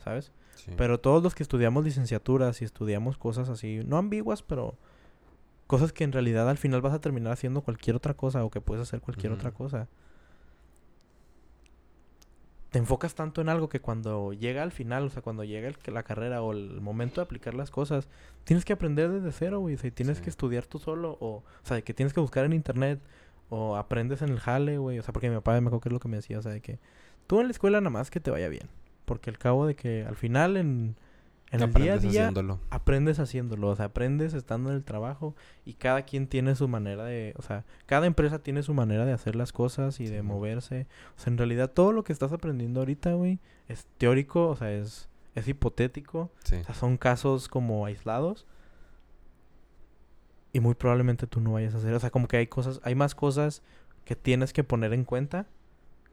¿sabes? sí. Pero todos los que estudiamos licenciaturas y estudiamos cosas así, no ambiguas, pero cosas que en realidad al final vas a terminar haciendo cualquier otra cosa o que puedes hacer cualquier otra cosa. Te enfocas tanto en algo que cuando llega al final, o sea, cuando llega el, la carrera o el momento de aplicar las cosas, tienes que aprender desde cero, güey. O sea, y tienes Sí. que estudiar tú solo, o, o sea, que tienes que buscar en internet, o aprendes en el jale, güey. O sea, porque mi papá me acuerdo que es lo que me decía, o sea, de que tú en la escuela nada más que te vaya bien. Porque al cabo de que al final en, en el día a Aprendes día haciéndolo. aprendes haciéndolo, o sea, aprendes estando en el trabajo y cada quien tiene su manera de, o sea, cada empresa tiene su manera de hacer las cosas y de moverse. O sea, en realidad todo lo que estás aprendiendo ahorita, güey, es teórico, o sea, es, es hipotético, Sí. o sea, son casos como aislados. Y muy probablemente tú no vayas a hacer, o sea, como que hay cosas, hay más cosas que tienes que poner en cuenta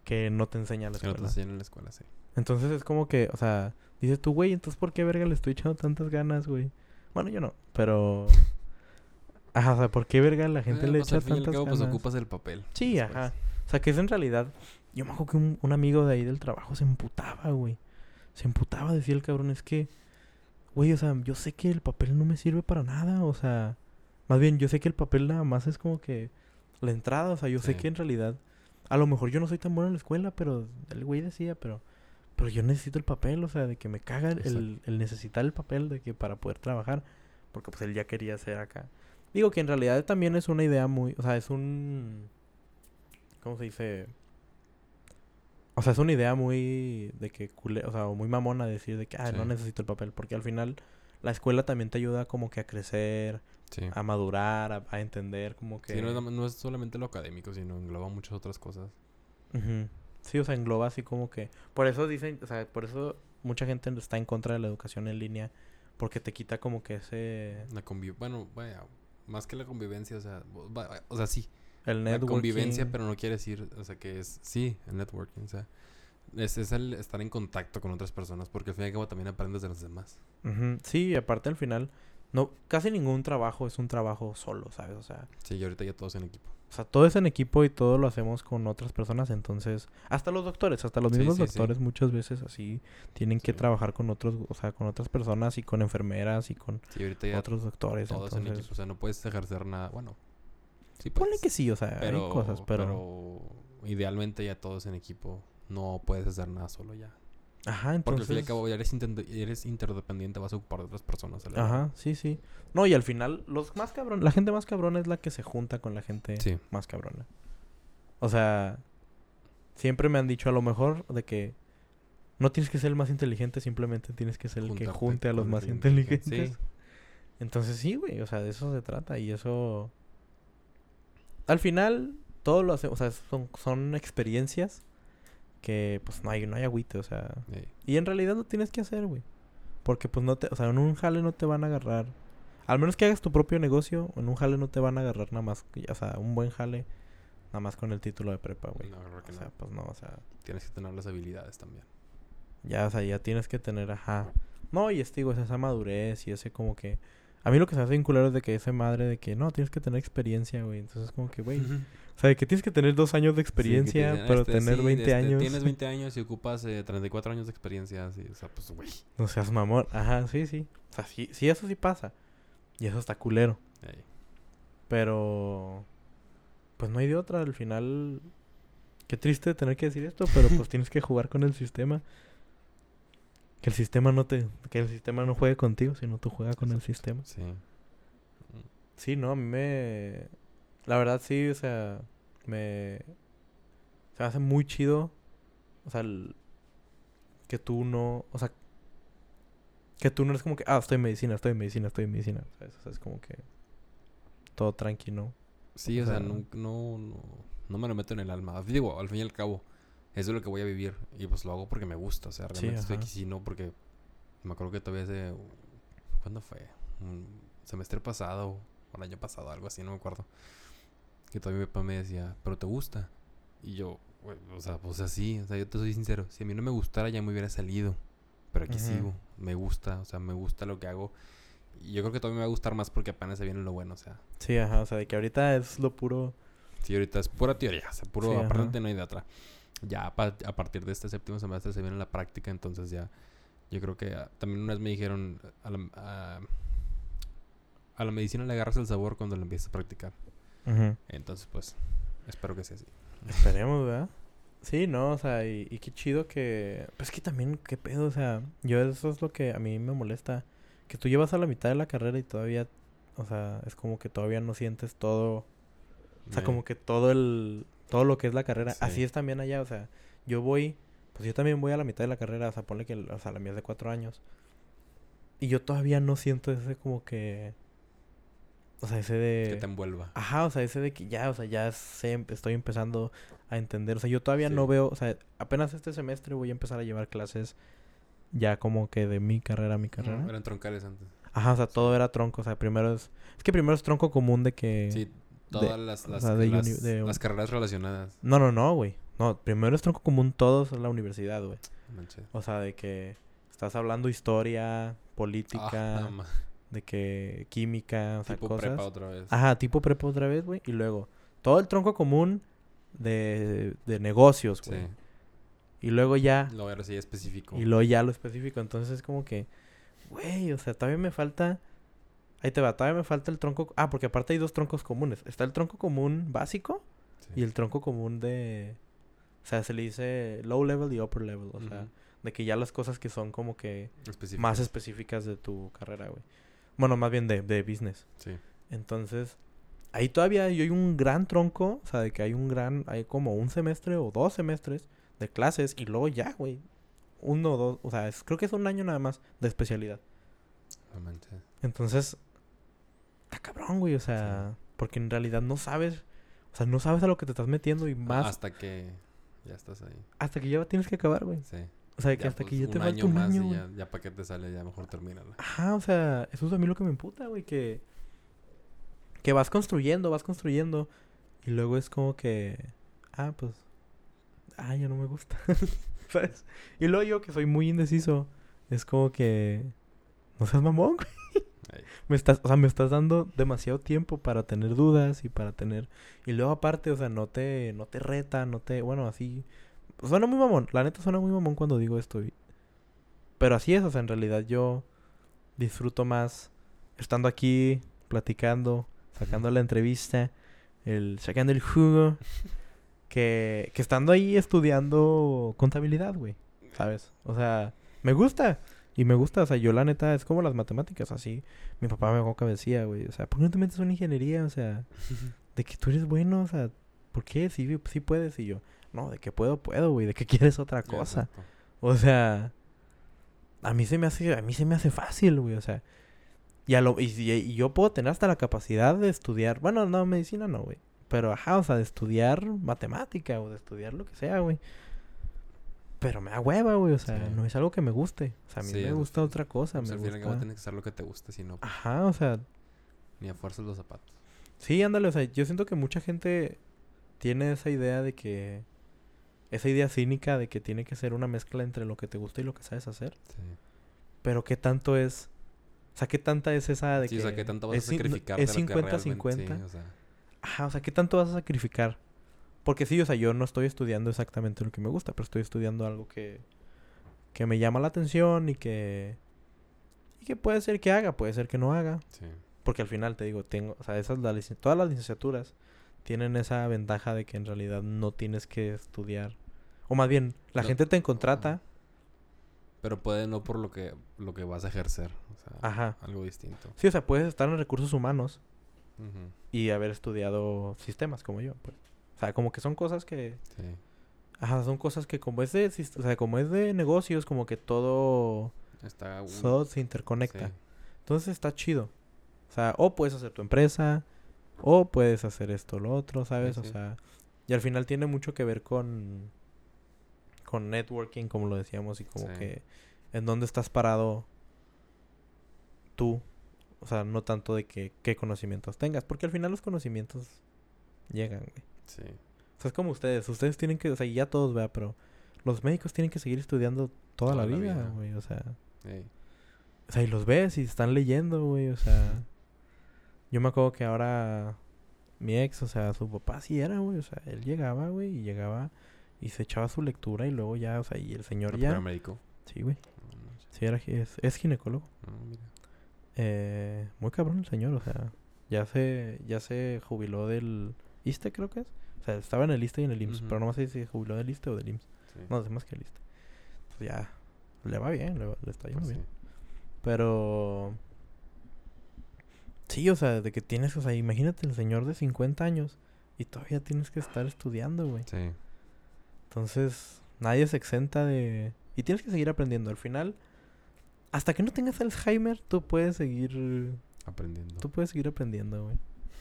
que no te enseña la Que no te escuela. enseñan en la escuela, sí. Entonces es como que, o sea, dices tú, güey, entonces ¿por qué verga le estoy echando tantas ganas, güey? Bueno, yo no, pero... Ajá, o sea, ¿por qué verga la gente Eh, le pues, echa al fin y al tantas pues ganas? ocupas el papel. Sí, después. ajá. O sea, que es en realidad... Yo me acuerdo que un, un amigo de ahí del trabajo se emputaba, güey. Se emputaba, decía el cabrón, es que... Güey, o sea, yo sé que el papel no me sirve para nada, o sea... Más bien, yo sé que el papel nada más es como que... La entrada, o sea, yo sé que en realidad... A lo mejor yo no soy tan bueno en la escuela, pero... El güey decía, pero... Pero yo necesito el papel, o sea, de que me caga el, el, necesitar el papel de que para poder trabajar. Porque pues él ya quería hacer acá. Digo que en realidad también es una idea muy... O sea, es un... ¿Cómo se dice? O sea, es una idea muy de que cule, o sea, muy mamona decir de que, ah, no necesito el papel, porque al final la escuela también te ayuda como que a crecer Sí. a madurar, a, a entender como que... Sí, no, es, no es solamente lo académico, sino engloba muchas otras cosas. Sí, o sea, engloba así como que... Por eso dicen, o sea, por eso mucha gente está en contra de la educación en línea, porque te quita como que ese... La conviv bueno, vaya, más que la convivencia, o sea, o sea, sí, El la networking. convivencia, pero no quiere decir, o sea, que es, sí, el networking, o sea, es, es el estar en contacto con otras personas, porque al fin y al cabo también aprendes de los demás. Sí, y aparte al final, no, casi ningún trabajo es un trabajo solo, ¿sabes? O sea, Sí, y ahorita ya todos en equipo. o sea, todo es en equipo y todo lo hacemos con otras personas, entonces, hasta los doctores, hasta los mismos sí, sí. doctores muchas veces así tienen que trabajar con otros, o sea, con otras personas y con enfermeras y con otros doctores, todos en entonces, equipo, o sea, no puedes ejercer nada, bueno, sí ponle que sí, o sea, pero, hay cosas, pero, pero idealmente ya todos en equipo, no puedes hacer nada solo ya. Ajá, Porque entonces, al fin y al cabo ya eres, inter- eres interdependiente, vas a ocupar de otras personas. ajá, sí, sí, no, y al final, los más cabrón, la gente más cabrona es la que se junta con la gente Sí, más cabrona. O sea, siempre me han dicho a lo mejor de que no tienes que ser el más inteligente, simplemente tienes que ser el que junte a los más gente inteligentes. Sí. Entonces sí, güey, o sea, de eso se trata y eso... Al final, todo lo hace, o sea, son, son experiencias que pues no hay, no hay agüite, o sea... Y en realidad lo tienes que hacer, güey. Porque pues no te, o sea, en un jale no te van a agarrar. Al menos que hagas tu propio negocio, en un jale no te van a agarrar nada más, o sea, un buen jale nada más con el título de prepa, güey. No, creo que o no. sea, pues no, o sea, Tienes que tener las habilidades también. ya, o sea, ya tienes que tener, ajá. No, y es, digo, es esa madurez y ese como que... A mí lo que se hace vincular es de que ese madre de que no, tienes que tener experiencia, güey. Entonces como que, güey, o sea, de que tienes que tener dos años de experiencia, Sí, que te- pero este, tener sí, 20 este, años. Tienes 20 años y ocupas eh, 34 años de experiencia. Sí, o sea, pues, güey. No seas mamón. Ajá, sí, sí. O sea, sí, sí, eso sí pasa. Y eso está culero. Pero. Pues no hay de otra. Al final. Qué triste tener que decir esto, pero pues tienes que jugar con el sistema. Que el sistema no te. Que el sistema no juegue contigo, sino tú juegas con el sistema. Sí. Sí, no, a mí me. La verdad sí, o sea. Me. Se me hace muy chido. O sea, el- que tú no. O sea. Que tú no eres como que. Ah, estoy en medicina, estoy en medicina, estoy en medicina. ¿sabes? O sea, es como que. Todo tranquilo. Sí, O o sea, sea- no, no, no, no me lo meto en el alma. Digo, al fin y al cabo, eso es lo que voy a vivir. Y pues lo hago porque me gusta. O sea, Sí, realmente estoy aquí, sí, no porque me acuerdo que todavía hace. ¿Cuándo fue? Un semestre pasado o el año pasado, algo así, no me acuerdo. Que todavía mi papá me decía, ¿pero te gusta? Y yo, o sea, pues así, o sea, yo te soy sincero. Si a mí no me gustara, ya me hubiera salido. Pero aquí Ujú. sigo. Me gusta, o sea, me gusta lo que hago. Y yo creo que todavía me va a gustar más porque apenas se viene lo bueno, o sea. Sí, ajá. O sea, de que ahorita es lo puro. Sí, ahorita es pura teoría, o sea, puro Sí, aparte no hay de otra. Ya a partir de este séptimo semestre se viene la práctica, entonces ya yo creo que ah, también una vez me dijeron a la, a, a la medicina le agarras el sabor cuando la empiezas a practicar. Entonces, pues espero que sea así. Esperemos, ¿verdad? Sí, no, o sea, y, y qué chido que... Pues que también, qué pedo, o sea, yo eso es lo que a mí me molesta. Que tú llevas a la mitad de la carrera y todavía, o sea, es como que todavía no sientes todo... O sea, como que todo el... Todo lo que es la carrera. Sí. Así es también allá, o sea, yo voy... Pues yo también voy a la mitad de la carrera, o sea, ponle que, o sea, la mía es de cuatro años. Y yo todavía no siento ese como que... O sea, ese de... que te envuelva. Ajá, o sea, ese de que ya, o sea, ya sé, em- estoy empezando a entender. O sea, yo todavía no veo, o sea, apenas este semestre voy a empezar a llevar clases ya como que de mi carrera a mi carrera. No, eran troncales antes. Ajá, o sea, todo era tronco, o sea, primero es... Es que primero es tronco común de que... Sí, todas las, o las, sea, de las, uni- de- las carreras relacionadas. No, no, no, güey. No, primero es tronco común todos en la universidad, güey. O sea, de que estás hablando historia, política, Ah, de que química, o sea, tipo cosas. prepa otra vez. Ajá, tipo prepa otra vez, güey. Y luego, todo el tronco común de, de negocios, Sí. güey. Y luego ya, Lo ahora sí específico. y luego ya lo específico. Entonces, es como que, güey, o sea, todavía me falta. Ahí te va, todavía me falta el tronco. Ah, porque aparte hay dos troncos comunes. Está el tronco común básico Sí. y el tronco común de. O sea, se le dice low level y upper level. O sea, de que ya las cosas que son como que más específicas de tu carrera, güey. Bueno, más bien de, de business. Sí. Entonces, ahí todavía hay un gran tronco, o sea, de que hay un gran, hay como un semestre o dos semestres de clases y luego ya, güey, uno o dos, o sea, es- creo que es un año nada más de especialidad. Manches. Entonces, está cabrón, güey. O sea, porque en realidad no sabes. O sea, no sabes a lo que te estás metiendo y más. Hasta que ya estás ahí. Hasta que ya tienes que acabar, güey. Sí. O sea, que Ya, hasta pues, que ya te falta un más año, y ya, ya para qué te sale, ya mejor termínala. Ajá, o sea, eso es a mí lo que me emputa, güey, que... Que vas construyendo, vas construyendo. Y luego es como que... Ah, pues... Ah, ya no me gusta. ¿Sabes? Y luego yo, que soy muy indeciso, es como que... No seas mamón, güey. Me estás, o sea, me estás dando demasiado tiempo para tener dudas y para tener... Y luego aparte, o sea, no te, no te reta, no te... Bueno, así... Suena muy mamón. La neta suena muy mamón cuando digo esto. y- Pero así es, o sea, en realidad yo disfruto más estando aquí, platicando, sacando la entrevista, el, sacando el jugo, que, que estando ahí estudiando contabilidad, güey. ¿Sabes? O sea, me gusta. Y me gusta, o sea, yo la neta, es como las matemáticas, así. Mi papá me que decía, güey, o sea, ¿por qué no te metes una ingeniería? O sea, de que tú eres bueno, o sea, ¿por qué? Sí, sí puedes. Y yo, no, de que puedo, puedo, güey, de que quieres otra cosa. Exacto. O sea, a mí se me hace, a mí se me hace fácil, güey, o sea. Y, a lo, y, y- y yo puedo tener hasta la capacidad de estudiar, bueno, no, medicina no, güey. Pero, ajá, o sea, de estudiar matemática o de estudiar lo que sea, güey. Pero me da hueva, güey, o sea, Sí. no es algo que me guste. O sea, a mí Sí, me gusta otra cosa, Pues me al gusta... que hacer lo que te guste, si no, pues, Ajá, o sea, ni a fuerzas los zapatos. Sí, ándale, o sea, yo siento que mucha gente tiene esa idea de que... Esa idea cínica de que tiene que ser una mezcla entre lo que te gusta y lo que sabes hacer. Sí. Pero qué tanto es... O sea, qué tanta es esa de Sí, que... o sea, ¿qué tanto vas a sacrificar Es de lo que realmente- 50-50. sí, o sea, Ajá, o sea, ¿qué tanto vas a sacrificar? Porque sí, o sea, yo no estoy estudiando exactamente lo que me gusta, pero estoy estudiando algo que... Que me llama la atención y que... Y que puede ser que haga, puede ser que no haga. sí. Porque al final te digo, tengo, o sea, esas, la todas las licenciaturas tienen esa ventaja de que en realidad no tienes que estudiar. O más bien, la No. gente te contrata. Pero puede no por lo que, lo que vas a ejercer. O sea, Ajá. algo distinto. Sí, o sea, puedes estar en recursos humanos y haber estudiado sistemas como yo, pues. O sea, como que son cosas que... Sí. Ajá, son cosas que como es de, o sea, como es de negocios, como que todo, Está... todo se interconecta. sí. Entonces está chido. O sea, o puedes hacer tu empresa, o puedes hacer esto o lo otro, ¿sabes? Sí, O sea, y al final tiene mucho que ver con con networking, como lo decíamos, y como que en dónde estás parado tú. O sea, no tanto de que qué conocimientos tengas, porque al final los conocimientos llegan, güey. Sí. O sea, es como ustedes, ustedes tienen que, o sea, y ya todos, vea, pero los médicos tienen que seguir estudiando toda, la Toda la vida, vida. güey, o sea, o sea, y los ves y están leyendo, güey, o sea. Yo me acuerdo que ahora mi ex, o sea, su papá sí era, güey, o sea, él llegaba, güey, y llegaba y se echaba su lectura y luego ya, o sea, y el señor ¿El ya. primer médico? Sí, güey, No, no sé. sí, era, es, es ginecólogo. No, mira. Eh, muy cabrón el señor, o sea, ya se, ya se jubiló del ISTE, creo que es. O sea, estaba en el ISTE y en el IMSS, Ujú. pero no sé si se jubiló del ISTE o del IMSS. Sí. No, sé más que el ISTE. Pues ya, le va bien, le, va- le está yendo Pues bien. sí. Pero. Sí, o sea, de que tienes, o sea, imagínate el señor de 50 años y todavía tienes que estar estudiando, güey. Sí. Entonces, nadie se exenta de. Y tienes que seguir aprendiendo. Al final, hasta que no tengas Alzheimer, tú puedes seguir. Aprendiendo. Tú puedes seguir aprendiendo, güey.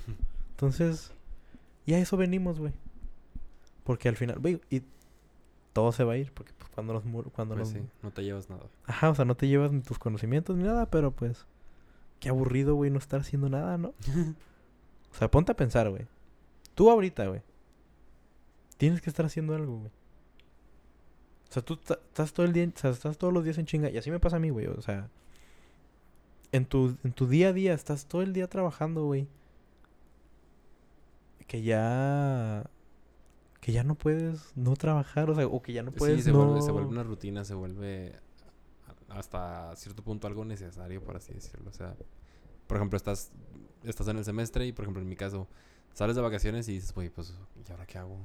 Entonces, y a eso venimos, güey. Porque al final, güey, y todo se va a ir. Porque pues, cuando los. mur- Cuando Pues los sí, no te llevas nada. Ajá, o sea, no te llevas ni tus conocimientos ni nada, pero pues. Qué aburrido, güey, no estar haciendo nada, ¿no? O sea, ponte a pensar, güey. Tú ahorita, güey. Tienes que estar haciendo algo, güey. O sea, tú estás todo el día, o sea, estás todos los días en chinga. Y así me pasa a mí, güey. O sea, en tu, en tu día a día, estás todo el día trabajando, güey. Que ya. Que ya no puedes no trabajar, o sea, o que ya no puedes sí, se, no... vuelve, se vuelve una rutina, se vuelve hasta cierto punto algo necesario, por así decirlo. O sea, por ejemplo, estás, estás en el semestre y, por ejemplo, en mi caso, sales de vacaciones y dices, güey, pues, ¿y ahora qué hago?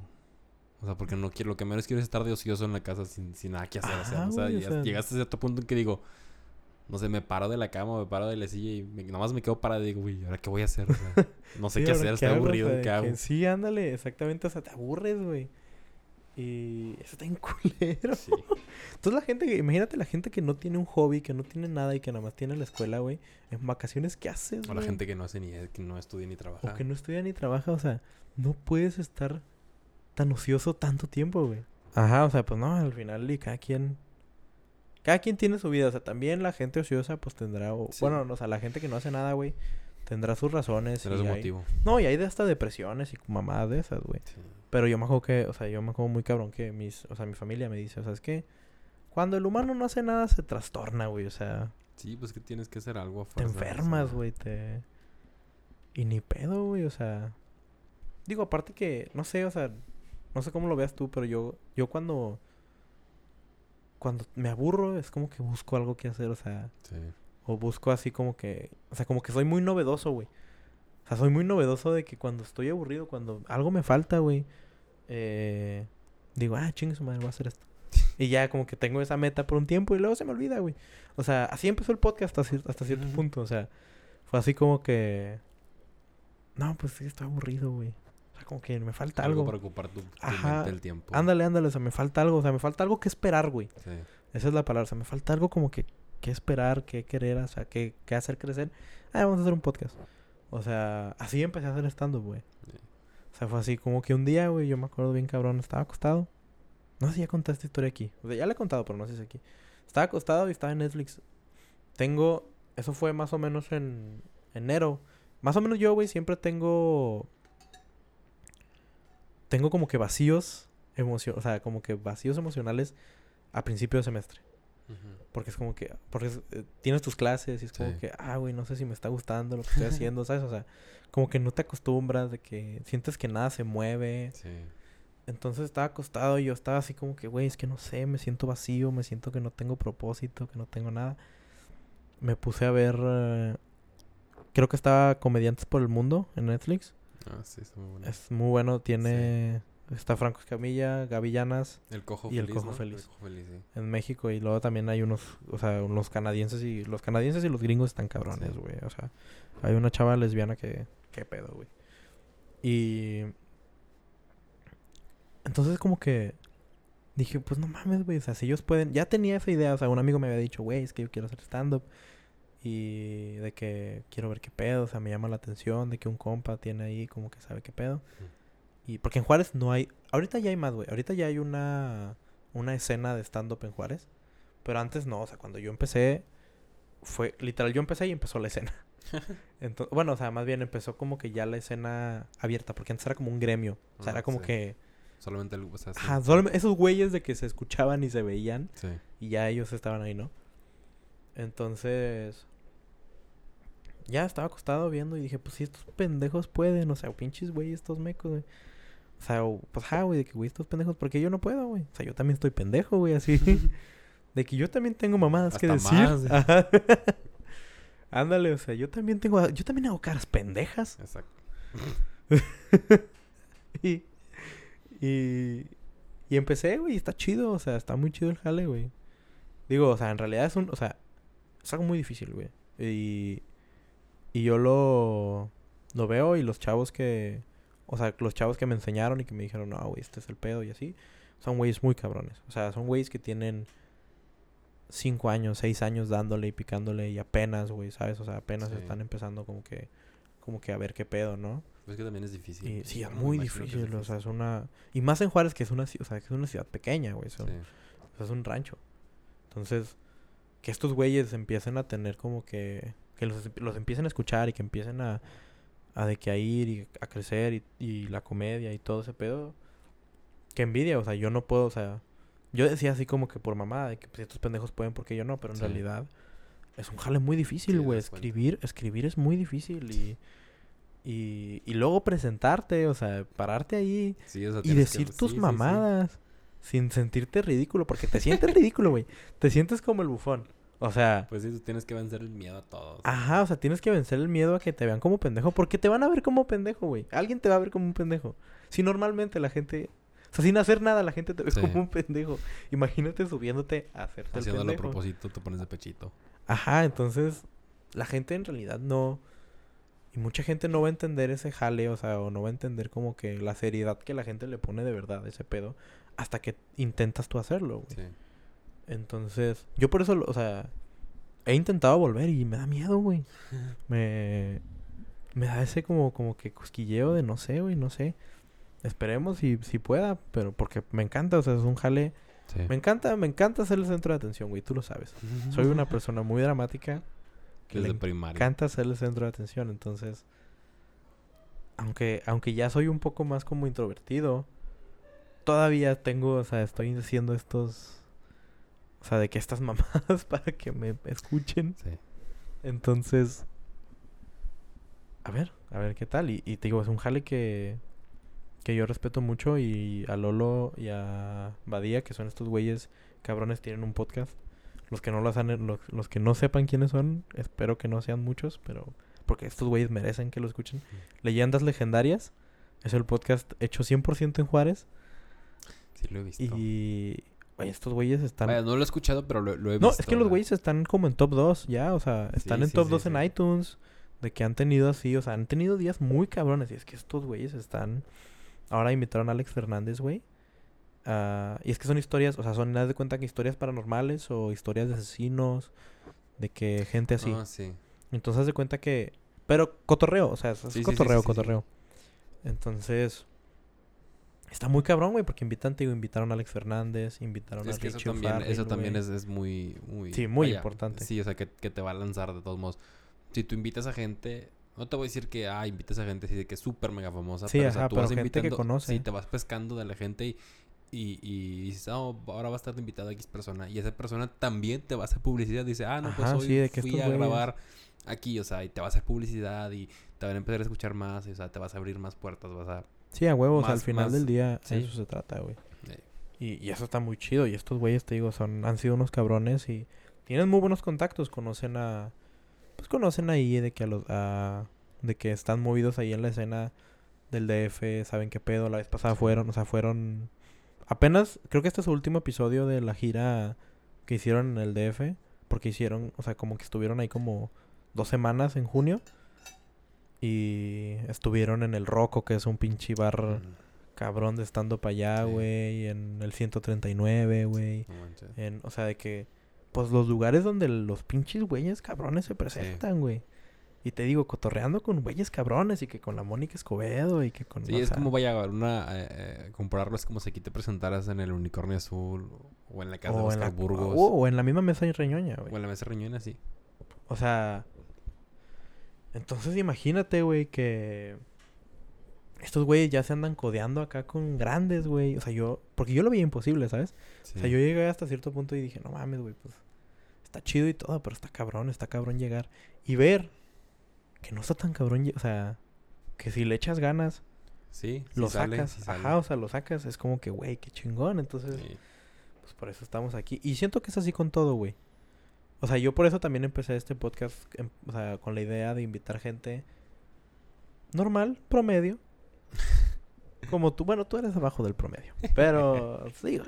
O sea, porque no quiero, lo que menos quiero es estar de ocioso en la casa sin, sin nada que hacer. o sea, Ajá, o sea- llegaste a cierto punto en que digo, no sé, me paro de la cama, me paro de la silla y me, nada más me quedo parado y digo, güey, ¿ahora qué voy a hacer? O sea, no sé Sí, qué hacer, está? O aburrido, sea, ¿qué hago? que sí, ándale, exactamente, o sea, te aburres, güey. Y eso está en culero. Sí. Entonces la gente, que- imagínate la gente que no tiene un hobby, que no tiene nada y que nada más tiene la escuela, güey. En vacaciones, ¿qué haces, O la gente que no hace ni que no estudia ni trabaja. O que no estudia ni trabaja, o sea, no puedes estar tan ocioso tanto tiempo, güey. Ajá, o sea, pues no, al final y cada quien... Cada quien tiene su vida, o sea, también la gente ociosa pues tendrá... o- Sí. Bueno, o sea, la gente que no hace nada, güey, tendrá sus razones. Y su hay- motivo. No, y hay de hasta depresiones y mamadas de esas, güey. Sí. Pero yo me acuerdo que, o sea, yo me acuerdo muy cabrón que mis, o sea, mi familia me dice, o sea, es que cuando el humano no hace nada se trastorna, güey, o sea, Sí, pues que tienes que hacer algo a te fuerza, enfermas, o sea, güey, te... Y ni pedo, güey, o sea... Digo, aparte que, no sé, o sea, no sé cómo lo veas tú, pero yo, yo cuando... Cuando me aburro es como que busco algo que hacer, o sea, Sí. o busco así como que, o sea, como que soy muy novedoso, güey. O sea, soy muy novedoso de que cuando estoy aburrido, cuando algo me falta, güey, eh, digo, ah, chingue su madre, voy a hacer esto. Y ya como que tengo esa meta por un tiempo y luego se me olvida, güey. O sea, así empezó el podcast hasta, hasta cierto punto. O sea, fue así como que... No, pues sí, estoy aburrido, güey. Como que me falta Algo algo. para ocupar tu, tu Ajá. mente el tiempo. Ándale, ándale, o sea, me falta algo. O sea, me falta algo que esperar, güey. Sí. Esa es la palabra. O sea, me falta algo como que, que esperar, que querer, o sea, que, que hacer crecer. Ah, vamos a hacer un podcast. O sea, así empecé a hacer stand-up, güey. Sí. O sea, fue así como que un día, güey, yo me acuerdo bien cabrón, estaba acostado. No sé si ya conté esta historia aquí. O sea, ya la he contado, pero no sé si aquí. Estaba acostado y estaba en Netflix. Tengo, eso fue más o menos en enero. Más o menos yo, güey, siempre tengo... Tengo como que vacíos emocio o sea, como que vacíos emocionales a principio de semestre. Porque es como que, porque es, eh, tienes tus clases y es como Sí. que, ah, güey, no sé si me está gustando lo que estoy haciendo, ¿sabes? O sea, como que no te acostumbras de que sientes que nada se mueve. Sí. Entonces estaba acostado y yo estaba así como que, güey, es que no sé, me siento vacío, me siento que no tengo propósito, que no tengo nada. Me puse a ver, eh, creo que estaba Comediantes por el Mundo en Netflix. Ah, sí, está muy bueno. Es muy bueno, tiene, está Franco Escamilla, Gaby Llanas El cojo y el feliz. cojo ¿no? feliz. El cojo feliz, sí. en México y luego también hay unos, o sea, los canadienses y los canadienses y los gringos están cabrones, Sí. güey. O sea, hay una chava lesbiana que, qué pedo, güey. Y entonces como que dije, pues no mames, güey, o sea, si ellos pueden, ya tenía esa idea, o sea, un amigo me había dicho, güey, es que yo quiero hacer stand up y de que quiero ver qué pedo, o sea, me llama la atención de que un compa tiene ahí como que sabe qué pedo. Y porque en Juárez no hay, ahorita ya hay más, güey. Ahorita ya hay una una escena de stand up en Juárez, pero antes no, o sea, cuando yo empecé fue literal yo empecé y empezó la escena. Entonces, bueno, o sea, más bien empezó como que ya la escena abierta, porque antes era como un gremio, o sea, Ah, era como sí. que Solamente el, o sea, sí. ajá, solo esos güeyes de que se escuchaban y se veían Sí. y ya ellos estaban ahí, ¿no? Entonces, ya estaba acostado viendo y dije, pues si estos pendejos pueden, o sea, pinches güey, estos mecos, güey. O sea, pues ja, güey, de que güey, estos pendejos, porque yo no puedo, güey. O sea, yo también estoy pendejo, güey, así. de que yo también tengo mamadas que Hasta decir. más. Ajá. Ándale, o sea, yo también tengo, yo también hago caras pendejas. Exacto. y, y, y empecé, güey, está chido, o sea, está muy chido el jale, güey. Digo, o sea, en realidad es un, o sea, es algo muy difícil, güey. Y, y yo lo, lo veo y los chavos que, o sea, los chavos que me enseñaron y que me dijeron, no, güey, este es el pedo y así, son güeyes muy cabrones. O sea, son güeyes que tienen cinco años, seis años dándole y picándole y apenas, güey, ¿sabes? O sea, apenas Sí. están empezando como que, como que a ver qué pedo, ¿no? Pues que también es difícil. Y, sí, es muy es difícil, o sea, es una... Y más en Juárez, que es una, o sea, que es una ciudad pequeña, güey, son- Sí. o sea, es un rancho. Entonces, que estos güeyes empiecen a tener como que... Que los, los empiecen a escuchar y que empiecen a... A de que a ir y a crecer y, y la comedia y todo ese pedo. Que envidia, o sea, yo no puedo, o sea... Yo decía así como que por mamá, de que pues, estos pendejos pueden porque yo no, pero en Sí. realidad es un jale muy difícil, güey. escribir, escribir es muy difícil y, y, y luego presentarte, o sea, pararte ahí Sí, o sea, y que- decir tus mamadas sin sentirte ridículo, porque te sientes ridículo, güey. Te sientes como el bufón. O sea, Pues sí, tú tienes que vencer el miedo a todos. ajá, o sea, tienes que vencer el miedo a que te vean como pendejo, porque te van a ver como pendejo, güey. Alguien te va a ver como un pendejo. Si normalmente la gente, o sea, sin hacer nada, la gente te ve Sí. como un pendejo. Imagínate subiéndote a hacerte el Haciéndolo a pendejo. propósito, te pones de pechito. Ajá, entonces la gente en realidad no... Y mucha gente no va a entender ese jale, o sea, o no va a entender como que la seriedad que la gente le pone de verdad a ese pedo hasta que intentas tú hacerlo, güey. Sí. Entonces, yo por eso, o sea, he intentado volver y me da miedo, güey. Me, me da ese como, como que cosquilleo de no sé, güey, no sé. Esperemos si, si pueda, pero porque me encanta, o sea, es un jale. Sí. Me encanta, me encanta ser el centro de atención, güey, tú lo sabes. Soy una persona muy dramática que Desde le primaria. encanta ser el centro de atención, entonces aunque aunque ya soy un poco más como introvertido, todavía tengo, o sea, estoy haciendo estos o sea, de que estas mamadas para que me escuchen. Sí. Entonces a ver, a ver qué tal y, y te digo, es un jale que que yo respeto mucho y a Lolo y a Badía, que son estos güeyes cabrones tienen un podcast. Los que no los han, los, los que no sepan quiénes son, espero que no sean muchos, pero porque estos güeyes merecen que lo escuchen. Leyendas legendarias es el podcast hecho 100% en Juárez Sí, lo he visto. y estos güeyes están Vaya, no lo he escuchado, pero lo, lo he No, visto. es que los güeyes están como en top 2 ya, o sea, están Sí, en sí, top sí, 2 en iTunes, de que han tenido así, o sea, han tenido días muy cabrones. Y es que estos güeyes están. Ahora invitaron a Alex Fernández, güey. y es que son historias, o sea, son, haz de cuenta que historias paranormales o historias de asesinos, de que gente así. Ah, sí. Entonces, haz de cuenta que. Pero cotorreo, o sea, es, cotorreo, cotorreo. Entonces. Está muy cabrón, güey, porque invitan, digo, invitaron a Alex Fernández, invitaron Es a que eso Richie también, eso también es, es muy, muy... Sí, muy importante. Sí, o sea, que, que te va a lanzar de todos modos. Si tú invitas a gente... No te voy a decir que, ah, invitas a gente así de que es súper mega famosa. Sí, pero, o sea, ajá, tú pero vas gente que conoce. Sí, te vas pescando de la gente y, y, y dices, ah, ahora va a estar invitado X persona. Y esa persona también te va a hacer publicidad. Dice, ah, no, pues Ajá, hoy sí, de que fui a güeyes- grabar aquí, o sea, y te va a hacer publicidad y te van a empezar a escuchar más. y, o sea, te vas a abrir más puertas, vas a... Sí, a huevos, al final más- del día sí. eso se trata, güey. Y, y eso está muy chido. Y estos güeyes, te digo, son, han sido unos cabrones y tienen muy buenos contactos. Conocen a. Pues conocen ahí de que a los. a- de que están movidos ahí en la escena del DF. Saben qué pedo. La vez pasada fueron. O sea, fueron. Apenas. Creo que este es su último episodio de la gira que hicieron en el DF. Porque hicieron. O sea, como que estuvieron ahí como dos semanas en junio. Y estuvieron en el Roco, que es un pinche bar cabrón de estando para allá, Sí. güey. En el 139, güey. no o sea, de que, pues los lugares donde los pinches güeyes cabrones se presentan, güey. Y te digo, cotorreando con güeyes cabrones y que con la Mónica Escobedo y que con... Sí, o es sea, como vaya una eh, eh, compararlo es como si aquí te presentaras en el Unicornio Azul o en la casa de o Oscar la, Burgos o, o en la misma mesa y reñoña, o güey. en la mesa riñona, sí. O sea... Entonces imagínate, güey, que... Estos güeyes ya se andan codeando acá con grandes, güey. O sea, yo... Porque yo lo veía imposible, ¿sabes? Sí. O sea, yo llegué hasta cierto punto y dije, no mames, güey, pues está chido y todo, pero está cabrón, está cabrón llegar. Y ver que no está tan cabrón, o sea, que si le echas ganas, Sí, sí lo sale, sacas. sale. Ajá, o sea, lo sacas, es como que, güey, qué chingón. Entonces, Sí. pues por eso estamos aquí. Y siento que es así con todo, güey. O sea, yo por eso también empecé este podcast, em- o sea, con la idea de invitar gente normal, promedio. Como tú, bueno, tú eres abajo del promedio. Pero, sí.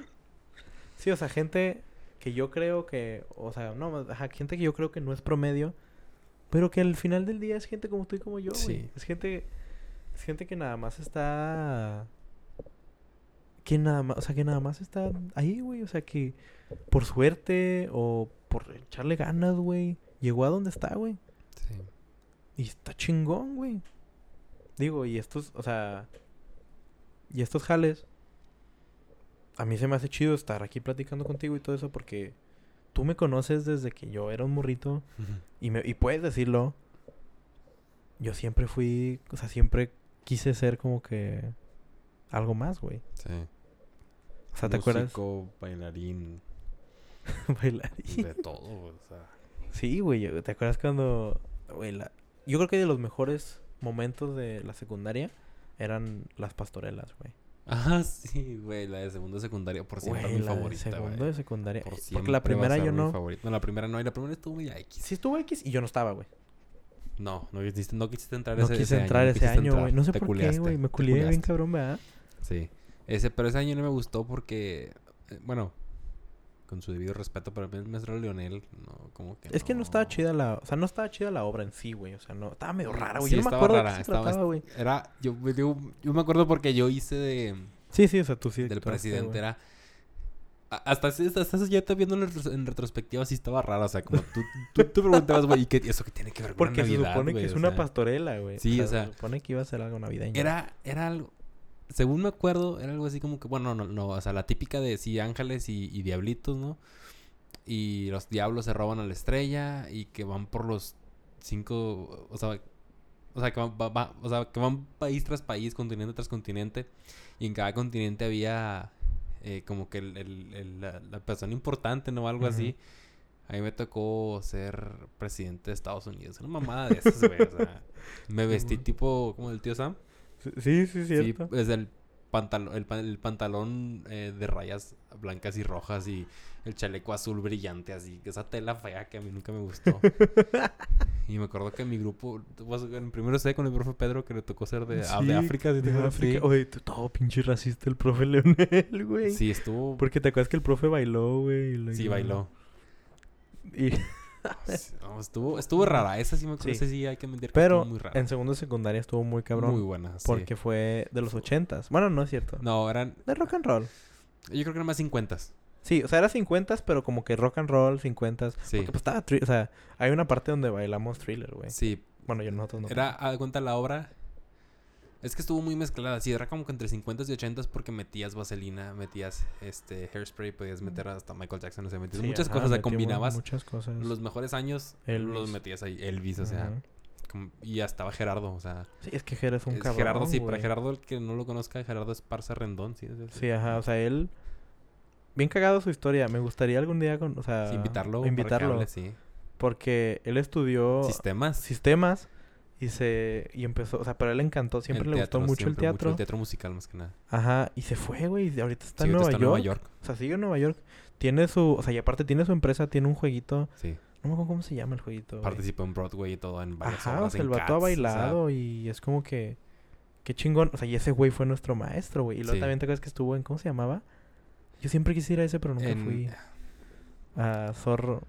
Sí, o sea, gente que yo creo que, o sea, no, gente que yo creo que no es promedio, pero que al final del día es gente como tú y como yo. Sí. Es gente, es gente que nada más está, que nada más, o sea, que nada más está ahí, güey. O sea, que por suerte o por echarle ganas, güey, llegó a donde está, güey. Sí. Y está chingón, güey. Digo, y estos, o sea, y estos jales, a mí se me hace chido estar aquí platicando contigo y todo eso porque tú me conoces desde que yo era un morrito y, me, y puedes decirlo. Yo siempre fui, o sea, siempre quise ser como que algo más, güey. Sí. O sea, ¿te acuerdas? Músico, bailarín, Bailarín. de todo, o sea. Sí, güey. ¿Te acuerdas cuando... güey, la- Yo creo que de los mejores momentos de la secundaria eran las pastorelas, güey. Ah, sí, güey, la de segundo de secundaria por siempre Güey, mi la de favorita, segundo güey. de secundaria. Por Porque la primera yo no... favorita. No, la primera no, y la primera estuvo muy X. Sí estuvo X y yo no estaba, güey. No, no quisiste, no quisiste entrar No ese, quise ese entrar año. ese quisiste año, güey. entrar, No sé te por qué, güey. Me culié bien cabrón, ¿verdad? Sí. Ese, pero ese año no me gustó porque, eh, bueno, con su debido respeto, pero el maestro Leonel, no, como que Es que no estaba chida la... O sea, no estaba chida la obra en sí, güey. O sea, no... Estaba medio rara, güey. Sí, yo no me acuerdo de rara, qué se estaba- trataba, güey. Era, yo, yo, yo me acuerdo porque yo hice de, Sí, sí, o sea, tú sí. del presidente, era... hasta, hasta, eso ya te viendo en, retros- en retrospectiva sí estaba raro. O sea, como tú, tú te preguntabas, güey, ¿y qué, eso qué tiene que ver con Porque se supone que es O una sea, pastorela, güey. sí, o sea, Se supone que iba a ser algo navideño. Era, era algo... Según me acuerdo, era algo así como que... Bueno, no, no. O sea, la típica de sí, ángeles y, y diablitos, ¿no? Y los diablos se roban a la estrella y que van por los cinco... O sea, o sea, que van, va- va- o sea, que van país tras país, continente tras continente. Y en cada continente había eh, como que el- el- el- la, la persona importante, ¿no? Algo así. A mí me tocó ser presidente de Estados Unidos. Una mamada de esas, güey. O sea, me vestí tipo como el tío Sam. Sí, sí, Sí, cierto. desde el, pantalón el, el pantalón eh, de rayas blancas y rojas y el chaleco azul brillante, así. Esa tela fea que a mí nunca me gustó. y me acuerdo que mi grupo, pues, en primero sé con el profe Pedro que le tocó ser de, ah, de Sí, África. ¿sí de acuerdas? África. Sí. Oye, todo pinche racista el profe Leonel, güey. Sí, estuvo. Porque te acuerdas que el profe bailó, güey. Sí, bailó. Y... No, estuvo, estuvo rara. Esa sí me acuerdo. Sí. Hay que mentir que Pero muy rara. en segundo de secundaria estuvo muy cabrón. Muy buena. sí. Porque fue de los ochentas. Bueno, no es cierto. No, eran. De rock and roll. Yo creo que eran más 50. Sí, o sea, era 50 pero como que rock and roll, 50 Sí. Porque pues estaba... O sea, hay una parte donde bailamos thriller, güey. Sí. Bueno, yo nosotros no. Era, a cuenta la obra. Es que estuvo muy mezclada. Sí, era como que entre 50 y 80 porque metías vaselina, metías este hairspray, podías meter hasta Michael Jackson, o sea, metías Sí, muchas ajá, cosas, o sea, combinabas Muchas cosas. los mejores años, los Elvis. metías ahí, Elvis, o sea, Ajá. y ya estaba Gerardo, o sea, Sí, es que Gerardo es un es cabrón, Gerardo, sí, para. Gerardo, el que no lo conozca, Gerardo Esparza Rendón, sí, es- es- Sí, ajá, o sea, él... Bien cagado su historia. Me gustaría algún día, con, o sea... sí, invitarlo, Invitarlo. hable, sí. Porque él estudió Sistemas. sistemas y se... Y empezó... O sea, pero a él le encantó. Siempre el le gustó mucho el teatro. el teatro musical más que nada. Ajá. Y se fue, güey. y Ahorita está Sí, en Nueva, está York. York. O sea, sigue en Nueva York. Tiene su... O sea, y aparte tiene su empresa. Tiene un jueguito... Sí, No me acuerdo cómo se llama el jueguito, participó en Broadway y todo, en varias Ajá, o obras, sea, en el vato Cats, ha o sea, bailado y es como que... Qué chingón. O sea, y ese güey fue nuestro maestro, güey. Y luego Sí. también te acuerdas que estuvo en... ¿Cómo se llamaba? Yo siempre quise ir a ese, pero nunca en- fui. A Zorro...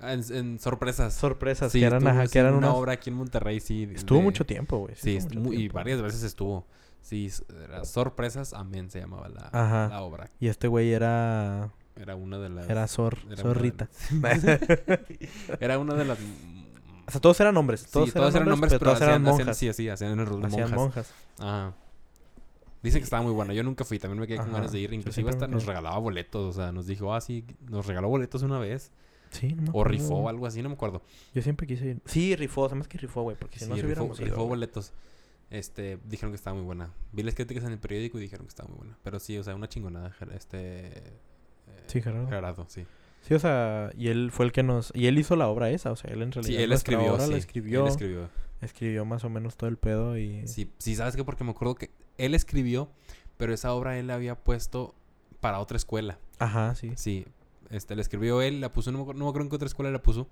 Ah, En, en sorpresas. Sorpresas, Sí, que eran, estuvo, ajá, sí, que eran una unas... obra aquí en Monterrey, sí. Estuvo de- mucho tiempo, güey. Sí, mucho muy- y tiempo. varias veces estuvo. Sí, era Sorpresas Amén se llamaba la, Ajá. la obra. Y este güey era... Era una de las... Era Zor... era una de- Zorrita. Era una de las... o sea, todos eran hombres. Todos, Todos, sí, todos eran hombres, pero, todas eran hacían, hacían- monjas. sí, sí, hacían hacían monjas. monjas. Ajá. Dicen que estaba muy buena. Yo nunca fui. También me quedé con ganas de ir. Inclusive hasta nos regalaba boletos. O sea, nos dijo, ah, sí, nos regaló boletos una vez. Sí, no me O rifó o algo así, no me acuerdo. Yo siempre quise ir. Sí, rifó. Además que rifó, güey. Porque si Sí, no se rifó, hubiéramos ido, rifó güey. boletos. Este, dijeron que estaba muy buena. Vi las críticas en el periódico y dijeron que estaba muy buena. Pero sí, o sea, una chingonada. Este. eh, Sí, Gerardo. Gerardo, sí. Sí, o sea, y él fue el que nos... Y él hizo la obra esa, o sea, él en realidad... Sí, él escribió, obra sí. la escribió, Él escribió. escribió más o menos todo el pedo y... Sí, sí, ¿sabes qué? Porque me acuerdo que él escribió, pero esa obra él la había puesto para otra escuela. Ajá, sí. Sí, este, la escribió él, la puso, no me, acuerdo- no me acuerdo en qué otra escuela la puso,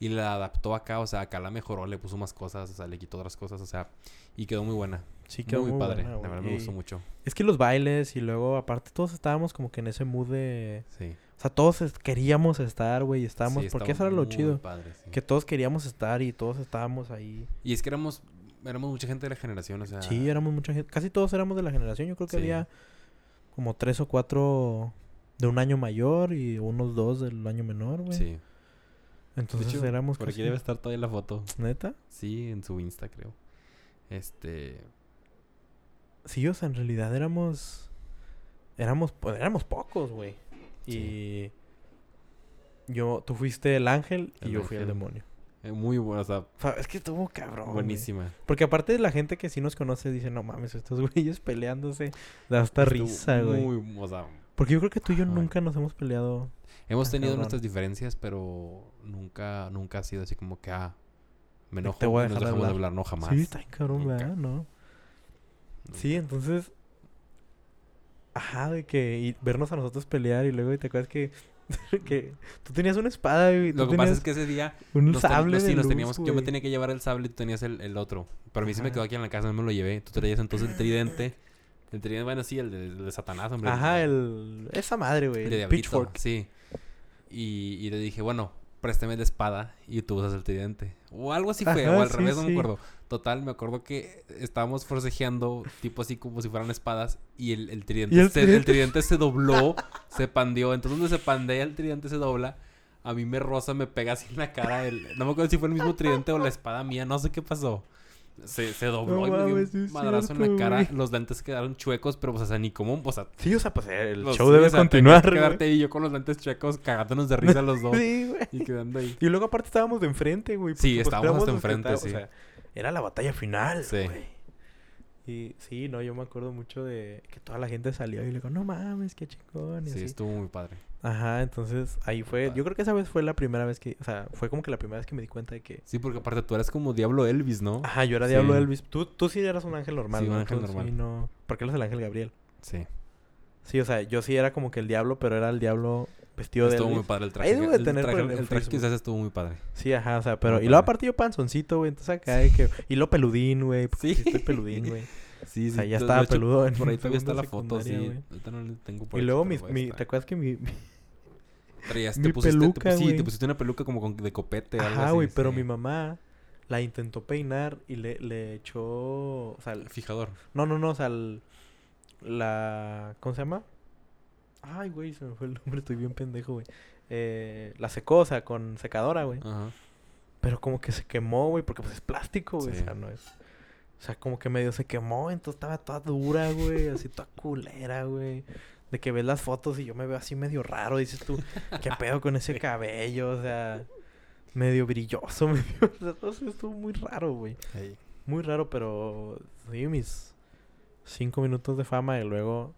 y la adaptó acá, o sea, acá la mejoró, le puso más cosas, o sea, le quitó otras cosas, o sea, y quedó muy buena. Sí, quedó muy, muy, padre, buena, la verdad me gustó mucho. Es que los bailes y luego, aparte, todos estábamos como que en ese mood de... Sí. O sea, todos queríamos estar, güey, estábamos... Sí, porque eso era lo chido. padre, sí. Que todos queríamos estar y todos estábamos ahí. Y es que éramos, éramos mucha gente de la generación, o sea... Sí, éramos mucha gente. Casi todos éramos de la generación. Yo creo que Sí. había como tres o cuatro de un año mayor y unos dos del año menor, güey. Sí. Entonces De hecho, éramos Por aquí debe estar todavía la foto. ¿Neta? Sí, en su Insta, creo. Este... Sí, o sea, en realidad éramos... Éramos, pues, éramos pocos, güey. Sí. Y... Yo, tú fuiste el ángel y yo fui el demonio. eh, Muy bueno, o sea, es que estuvo cabrón. güey. buenísima. Porque aparte de la gente que sí nos conoce dice, no mames, estos güeyes peleándose. Da hasta Estuvo risa, güey. Muy, o sea, Porque yo creo que tú y yo nunca nos hemos peleado. hemos tenido cabrón. nuestras diferencias, pero nunca, nunca ha sido así como que, ah, me Te enojo voy a y nos de dejamos de hablar. no jamás. Sí, está bien cabrón, Nunca. ¿verdad? ¿No? Nunca. Sí, entonces... Ajá, de que y vernos a nosotros pelear y luego te acuerdas que... que tú tenías una espada y Lo que pasa es que ese día un nos ten- sable nos- sí, nos luz, teníamos, yo me tenía que llevar el sable y tú tenías el, el otro. Pero a mí se me quedó aquí en la casa, no me lo llevé. Tú traías entonces el tridente. El tridente, bueno, sí, el de, el de Satanás, hombre. Ajá, el... Esa madre, güey. El de Diablito, pitchfork. Sí. Y, y le dije, bueno, préstame la espada y tú usas el tridente. O algo así fue, Ajá, o al sí, revés, no me acuerdo. Total, me acuerdo que estábamos forcejeando, tipo así como si fueran espadas, y el, el tridente, ¿Y el se, el tridente? tridente se dobló, se pandeó. Entonces, donde se pandea, el tridente se dobla. A mí me roza, me pega así en la cara. El, no me acuerdo si fue el mismo tridente o la espada mía, no sé qué pasó. Se, se dobló No y me dio un madrazo en la cara. güey. Los lentes quedaron chuecos, pero, pues, o sea, ni como, o sea, Sí, o sea, pues el los- show sí, debe o sea, continuar, que quedarte ahí yo con los lentes chuecos cagándonos de risa los dos. Sí, güey. Y quedando ahí. Y luego aparte estábamos de enfrente, güey. Sí, pues, estábamos hasta enfrente, sí. O sea, era la batalla final, Sí. güey. Y sí, no, yo me acuerdo mucho de que toda la gente salió y le digo, no mames, qué chingón. Y Sí, así. estuvo muy padre. Ajá, entonces ahí fue. Yo creo que esa vez fue la primera vez que. O sea, fue como que la primera vez que me di cuenta de que. Sí, porque aparte tú eres como Diablo Elvis, ¿no? Ajá, yo era Sí. Diablo Elvis. Tú, tú sí eras un ángel normal. Sí, un ¿no? ángel normal. Sí, no. Porque él es el ángel Gabriel. Sí. Sí, o sea, yo sí era como que el diablo, pero era el diablo vestido de Estuvo muy padre el traje. Ahí debo de tener el traje, el- el traje usaste estuvo muy padre. Sí, ajá, o sea, pero... Muy Y luego aparte yo panzoncito, güey. Entonces acá de que... Y lo peludín, güey. Sí. Sí. estoy peludín, güey. Sí, O sea, ya estaba hecho, peludo en Por ahí todavía está la foto, sí. Ahorita no la tengo por Y luego mi, está. ¿te acuerdas que mi... mi- Traías- mi te pusiste, te peluca, pus- sí, te pusiste una peluca como con- de copete. algo Ajá, así, güey, pero mi mamá la intentó peinar y le, le echó... O sea, El fijador. no, no, no, o sea, el- la... ¿Cómo se llama? Ay, güey, se me fue el nombre, estoy bien pendejo, güey. Eh, la secó, o sea, con secadora, güey. Ajá. Pero como que se quemó, güey, porque pues es plástico, güey. Sí. O sea, no es. O sea, como que medio se quemó, entonces estaba toda dura, güey, así toda culera, güey. De que ves las fotos y yo me veo así medio raro, dices tú, ¿qué pedo con ese cabello? O sea, medio brilloso, medio. O sea, estuvo muy raro, güey. Ey. Muy raro, pero sí, mis cinco minutos de fama y luego.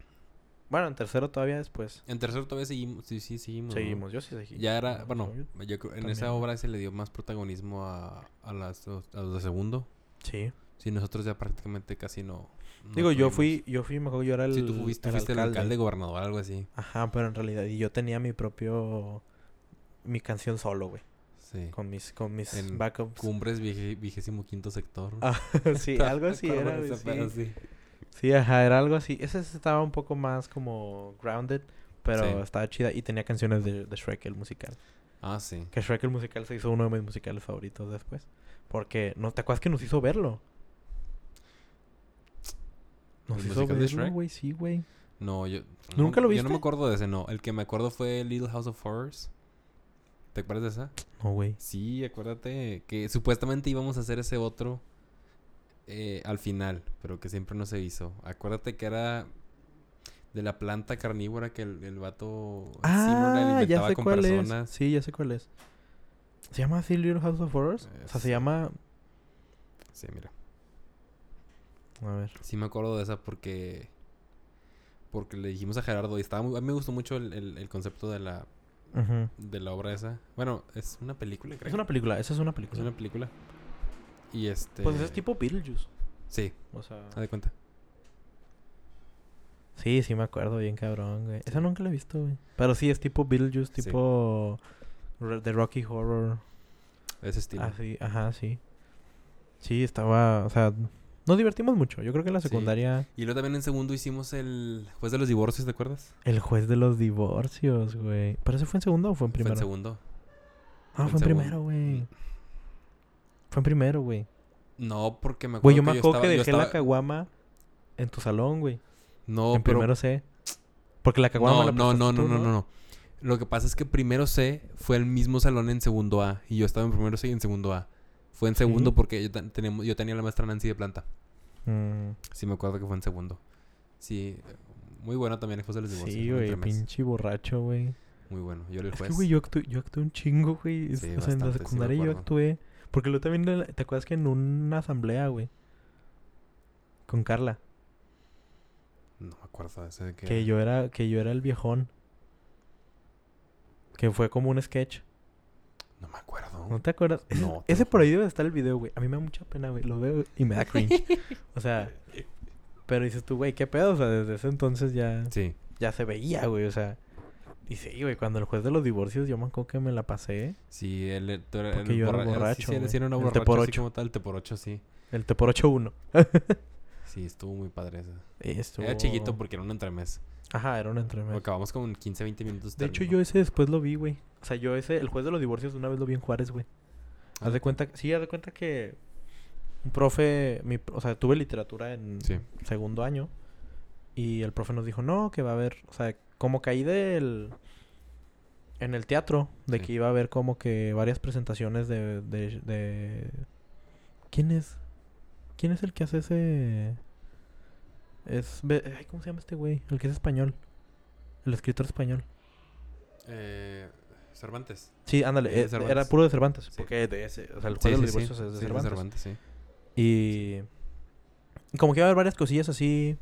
Bueno, en tercero todavía después. En tercero todavía seguimos. Sí, sí, seguimos. Seguimos, yo sí seguí. Ya era, No, bueno, yo- yo creo- en también, esa obra se le dio más protagonismo a, a, las, a los de segundo. Sí. Sí, nosotros ya prácticamente casi no. No Digo, yo fui, yo fui, mejor yo era el. Sí, tú fuiste, fuiste el alcalde, gobernador, algo así. Ajá, pero en realidad, y yo tenía mi propio. Mi canción solo, güey. Sí. Con mis, con mis En backups. Cumbres vigésimo quinto sector. Ah, sí, algo así Me era, acuerdo sí. sí. Ajá, era algo así. Ese estaba un poco más como grounded, pero Sí. estaba chida. Y tenía canciones de, de Shrek, el musical. Ah, sí. Que Shrek, el musical, se hizo uno de mis musicales favoritos después. Porque, ¿no te acuerdas que nos hizo verlo? Nos ¿El hizo verlo, güey, sí, güey. No, yo. ¿Nunca no- lo Yo no me viste? acuerdo de ese, no. El que me acuerdo fue Little House of Horrors. ¿Te acuerdas de esa? No, güey. Sí, acuérdate que supuestamente íbamos a hacer ese otro eh, al final, pero que siempre no se hizo. Acuérdate que era de la planta carnívora que el, el vato sí, Ah, ya alimentaba sé con cuál personas. es. Sí, ya sé cuál es. ¿Se llama así Little House of Horrors? O sea, se llama... Sí, mira. A ver. Sí me acuerdo de esa porque porque le dijimos a Gerardo y estaba muy, a mí me gustó mucho el, el- el concepto de la de la obra esa. Bueno, es una película, creo. Es una película, esa es una Es película. una película. Y este Pues es tipo Beetlejuice. Sí, O sea... haz de cuenta. Sí, sí me acuerdo bien cabrón, güey. Esa nunca la he visto, güey. Pero sí, es tipo Beetlejuice, Sí. tipo... Re- The Rocky Horror. Ese estilo. Ah, sí, ajá, sí. Sí, estaba... O sea, nos divertimos mucho. Yo creo que en la Sí. secundaria... Y luego también en segundo hicimos el juez de los divorcios, ¿te acuerdas? El juez de los divorcios, güey. ¿Pero ese fue en segundo o fue en Fue primero? en segundo. Ah, fue en primero, güey. Fue en primero, güey. No, porque me acuerdo Güey, yo me que acuerdo que estaba- dejé la caguama en tu salón, güey. No, en pero primero C. Porque la caguama no, la no, no, no, tú, no, no, no. Lo que pasa es que primero C fue el mismo salón en segundo A y yo estaba en primero C y en segundo A. Fue en segundo Sí. porque yo, tenemos- yo tenía la maestra Nancy de planta. Mm, Sí, me acuerdo que fue en segundo. Sí, muy bueno también el juez de los divorcios. sí, güey. Pinche borracho, güey. Muy bueno. Yo era el Es que, güey, yo actué, yo actué un chingo, güey. Sí, o sea, en la sí secundaria yo actué. Porque luego también, ¿te acuerdas que en una asamblea, güey? Con Carla. No me acuerdo de ese de Que era. yo era, que yo era el viejón. Que fue como un sketch. No me acuerdo. ¿No te acuerdas? No, te ese por ahí debe estar el video, güey. A mí me da mucha pena, güey. Lo veo y me da cringe. o sea, pero dices tú, güey, ¿qué pedo? O sea, desde ese entonces ya, Sí. ya se veía, güey. O sea, y sí, güey, cuando el juez de los divorcios, yo me acuerdo que me la pasé. Sí, él, tú era- Porque el yo borra- borracho, Sí, era una El borracha te por así ocho. como tal, te por ocho, sí. El T por 8-1. Sí, estuvo muy padre estuvo... Era chiquito porque era un entremés. Ajá, era un entremés. Acabamos con 15, 20 minutos. De hecho, yo ese después lo vi, güey. O sea, yo ese, el juez de los divorcios una vez lo vi en Juárez, güey. Ah, Haz de cuenta, sí, haz de cuenta que un profe, mi, o sea, tuve literatura en Sí. segundo año y el profe nos dijo, no, que va a haber, o sea, como caí del, en el teatro, de Sí. que iba a haber como que varias presentaciones de, de, de... ¿Quién es? ¿Quién es el que hace ese...? Es... Ay, ¿Cómo se llama este güey? El que es español. El escritor español. Eh, Cervantes. Sí, ándale, De eh, Cervantes. era puro de Cervantes, Sí. porque de ese, o sea, el Sí, juego de sí, los sí. divorcios es de Sí, Cervantes. Cervantes, sí. Y y como que iba a haber varias cosillas así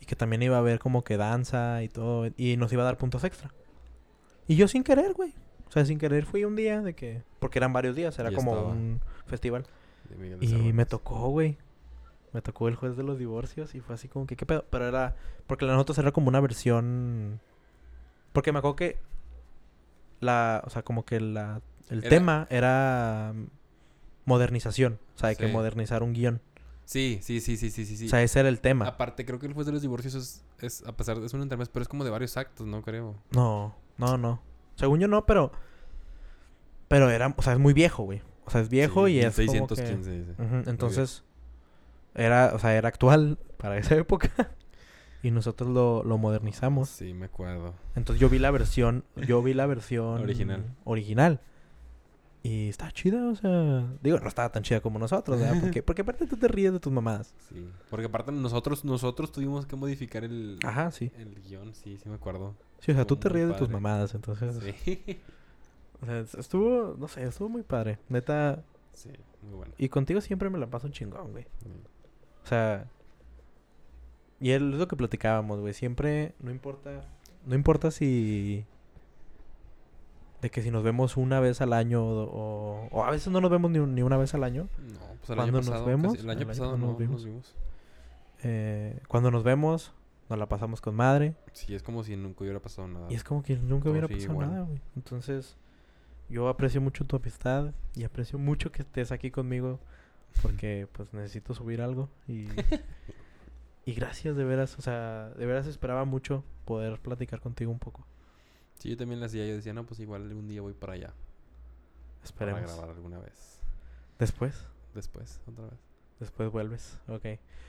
y que también iba a haber como que danza y todo y nos iba a dar puntos extra. Y yo sin querer, güey. O sea, sin querer fui un día de que porque eran varios días, era como estaba. un festival de de y me Cervantes. tocó, güey. Me tocó el juez de los divorcios y fue así como que qué pedo, pero era porque la nosotros era como una versión porque me acuerdo que la, o sea, como que la el Era- tema era modernización, o sea, hay que Sí. modernizar un guion. Sí, sí, sí, sí, sí, sí. O sea, ese era el tema. Aparte, creo que el juez de los divorcios es, es a pesar de es un entremés, pero es como de varios actos, ¿no? Creo. No, no, no. Según yo no, pero. Pero era. O sea, es muy viejo, güey. O sea, es viejo Sí, y es. como que- 1615, dice. Ujú, Entonces. Era. O sea, era actual para esa época. y nosotros lo, lo modernizamos. Sí, me acuerdo. Entonces yo vi la versión. Yo vi la versión. Original. Original. Y está chida, o sea. Digo, no estaba tan chida como nosotros, ¿verdad? Porque, porque aparte tú te ríes de tus mamadas. Sí. Porque aparte nosotros, nosotros tuvimos que modificar el, Ajá, sí. el guion, sí, sí me acuerdo. Sí, o sea, Estuvo tú te ríes de tus mamadas, entonces. Sí. O sea, estuvo. No sé, estuvo muy padre. Neta. sí, muy bueno. Y contigo siempre me la paso un chingón, güey. Sí. O sea. Y es lo que platicábamos, güey. Siempre, no importa. No importa si. De que si nos vemos una vez al año o, o- a veces no nos vemos ni, ni una vez al año. No, pues el ¿Cuándo año nos pasado. vemos? casi- el año El año pasado cuando no, nos no vimos. nos vimos. eh, cuando nos vemos, nos la pasamos con madre. Sí, es como si nunca hubiera pasado nada. Y es como que nunca hubiera pasado igual. nada, güey. Entonces, yo aprecio mucho tu amistad y aprecio mucho que estés aquí conmigo porque pues necesito subir algo y y gracias de veras, o sea, de veras esperaba mucho poder platicar contigo un poco. Sí, yo también le hacía. Yo decía, no, pues igual un día voy para allá. Esperemos. Para grabar alguna vez. Después, Después, otra vez. después vuelves. Ok.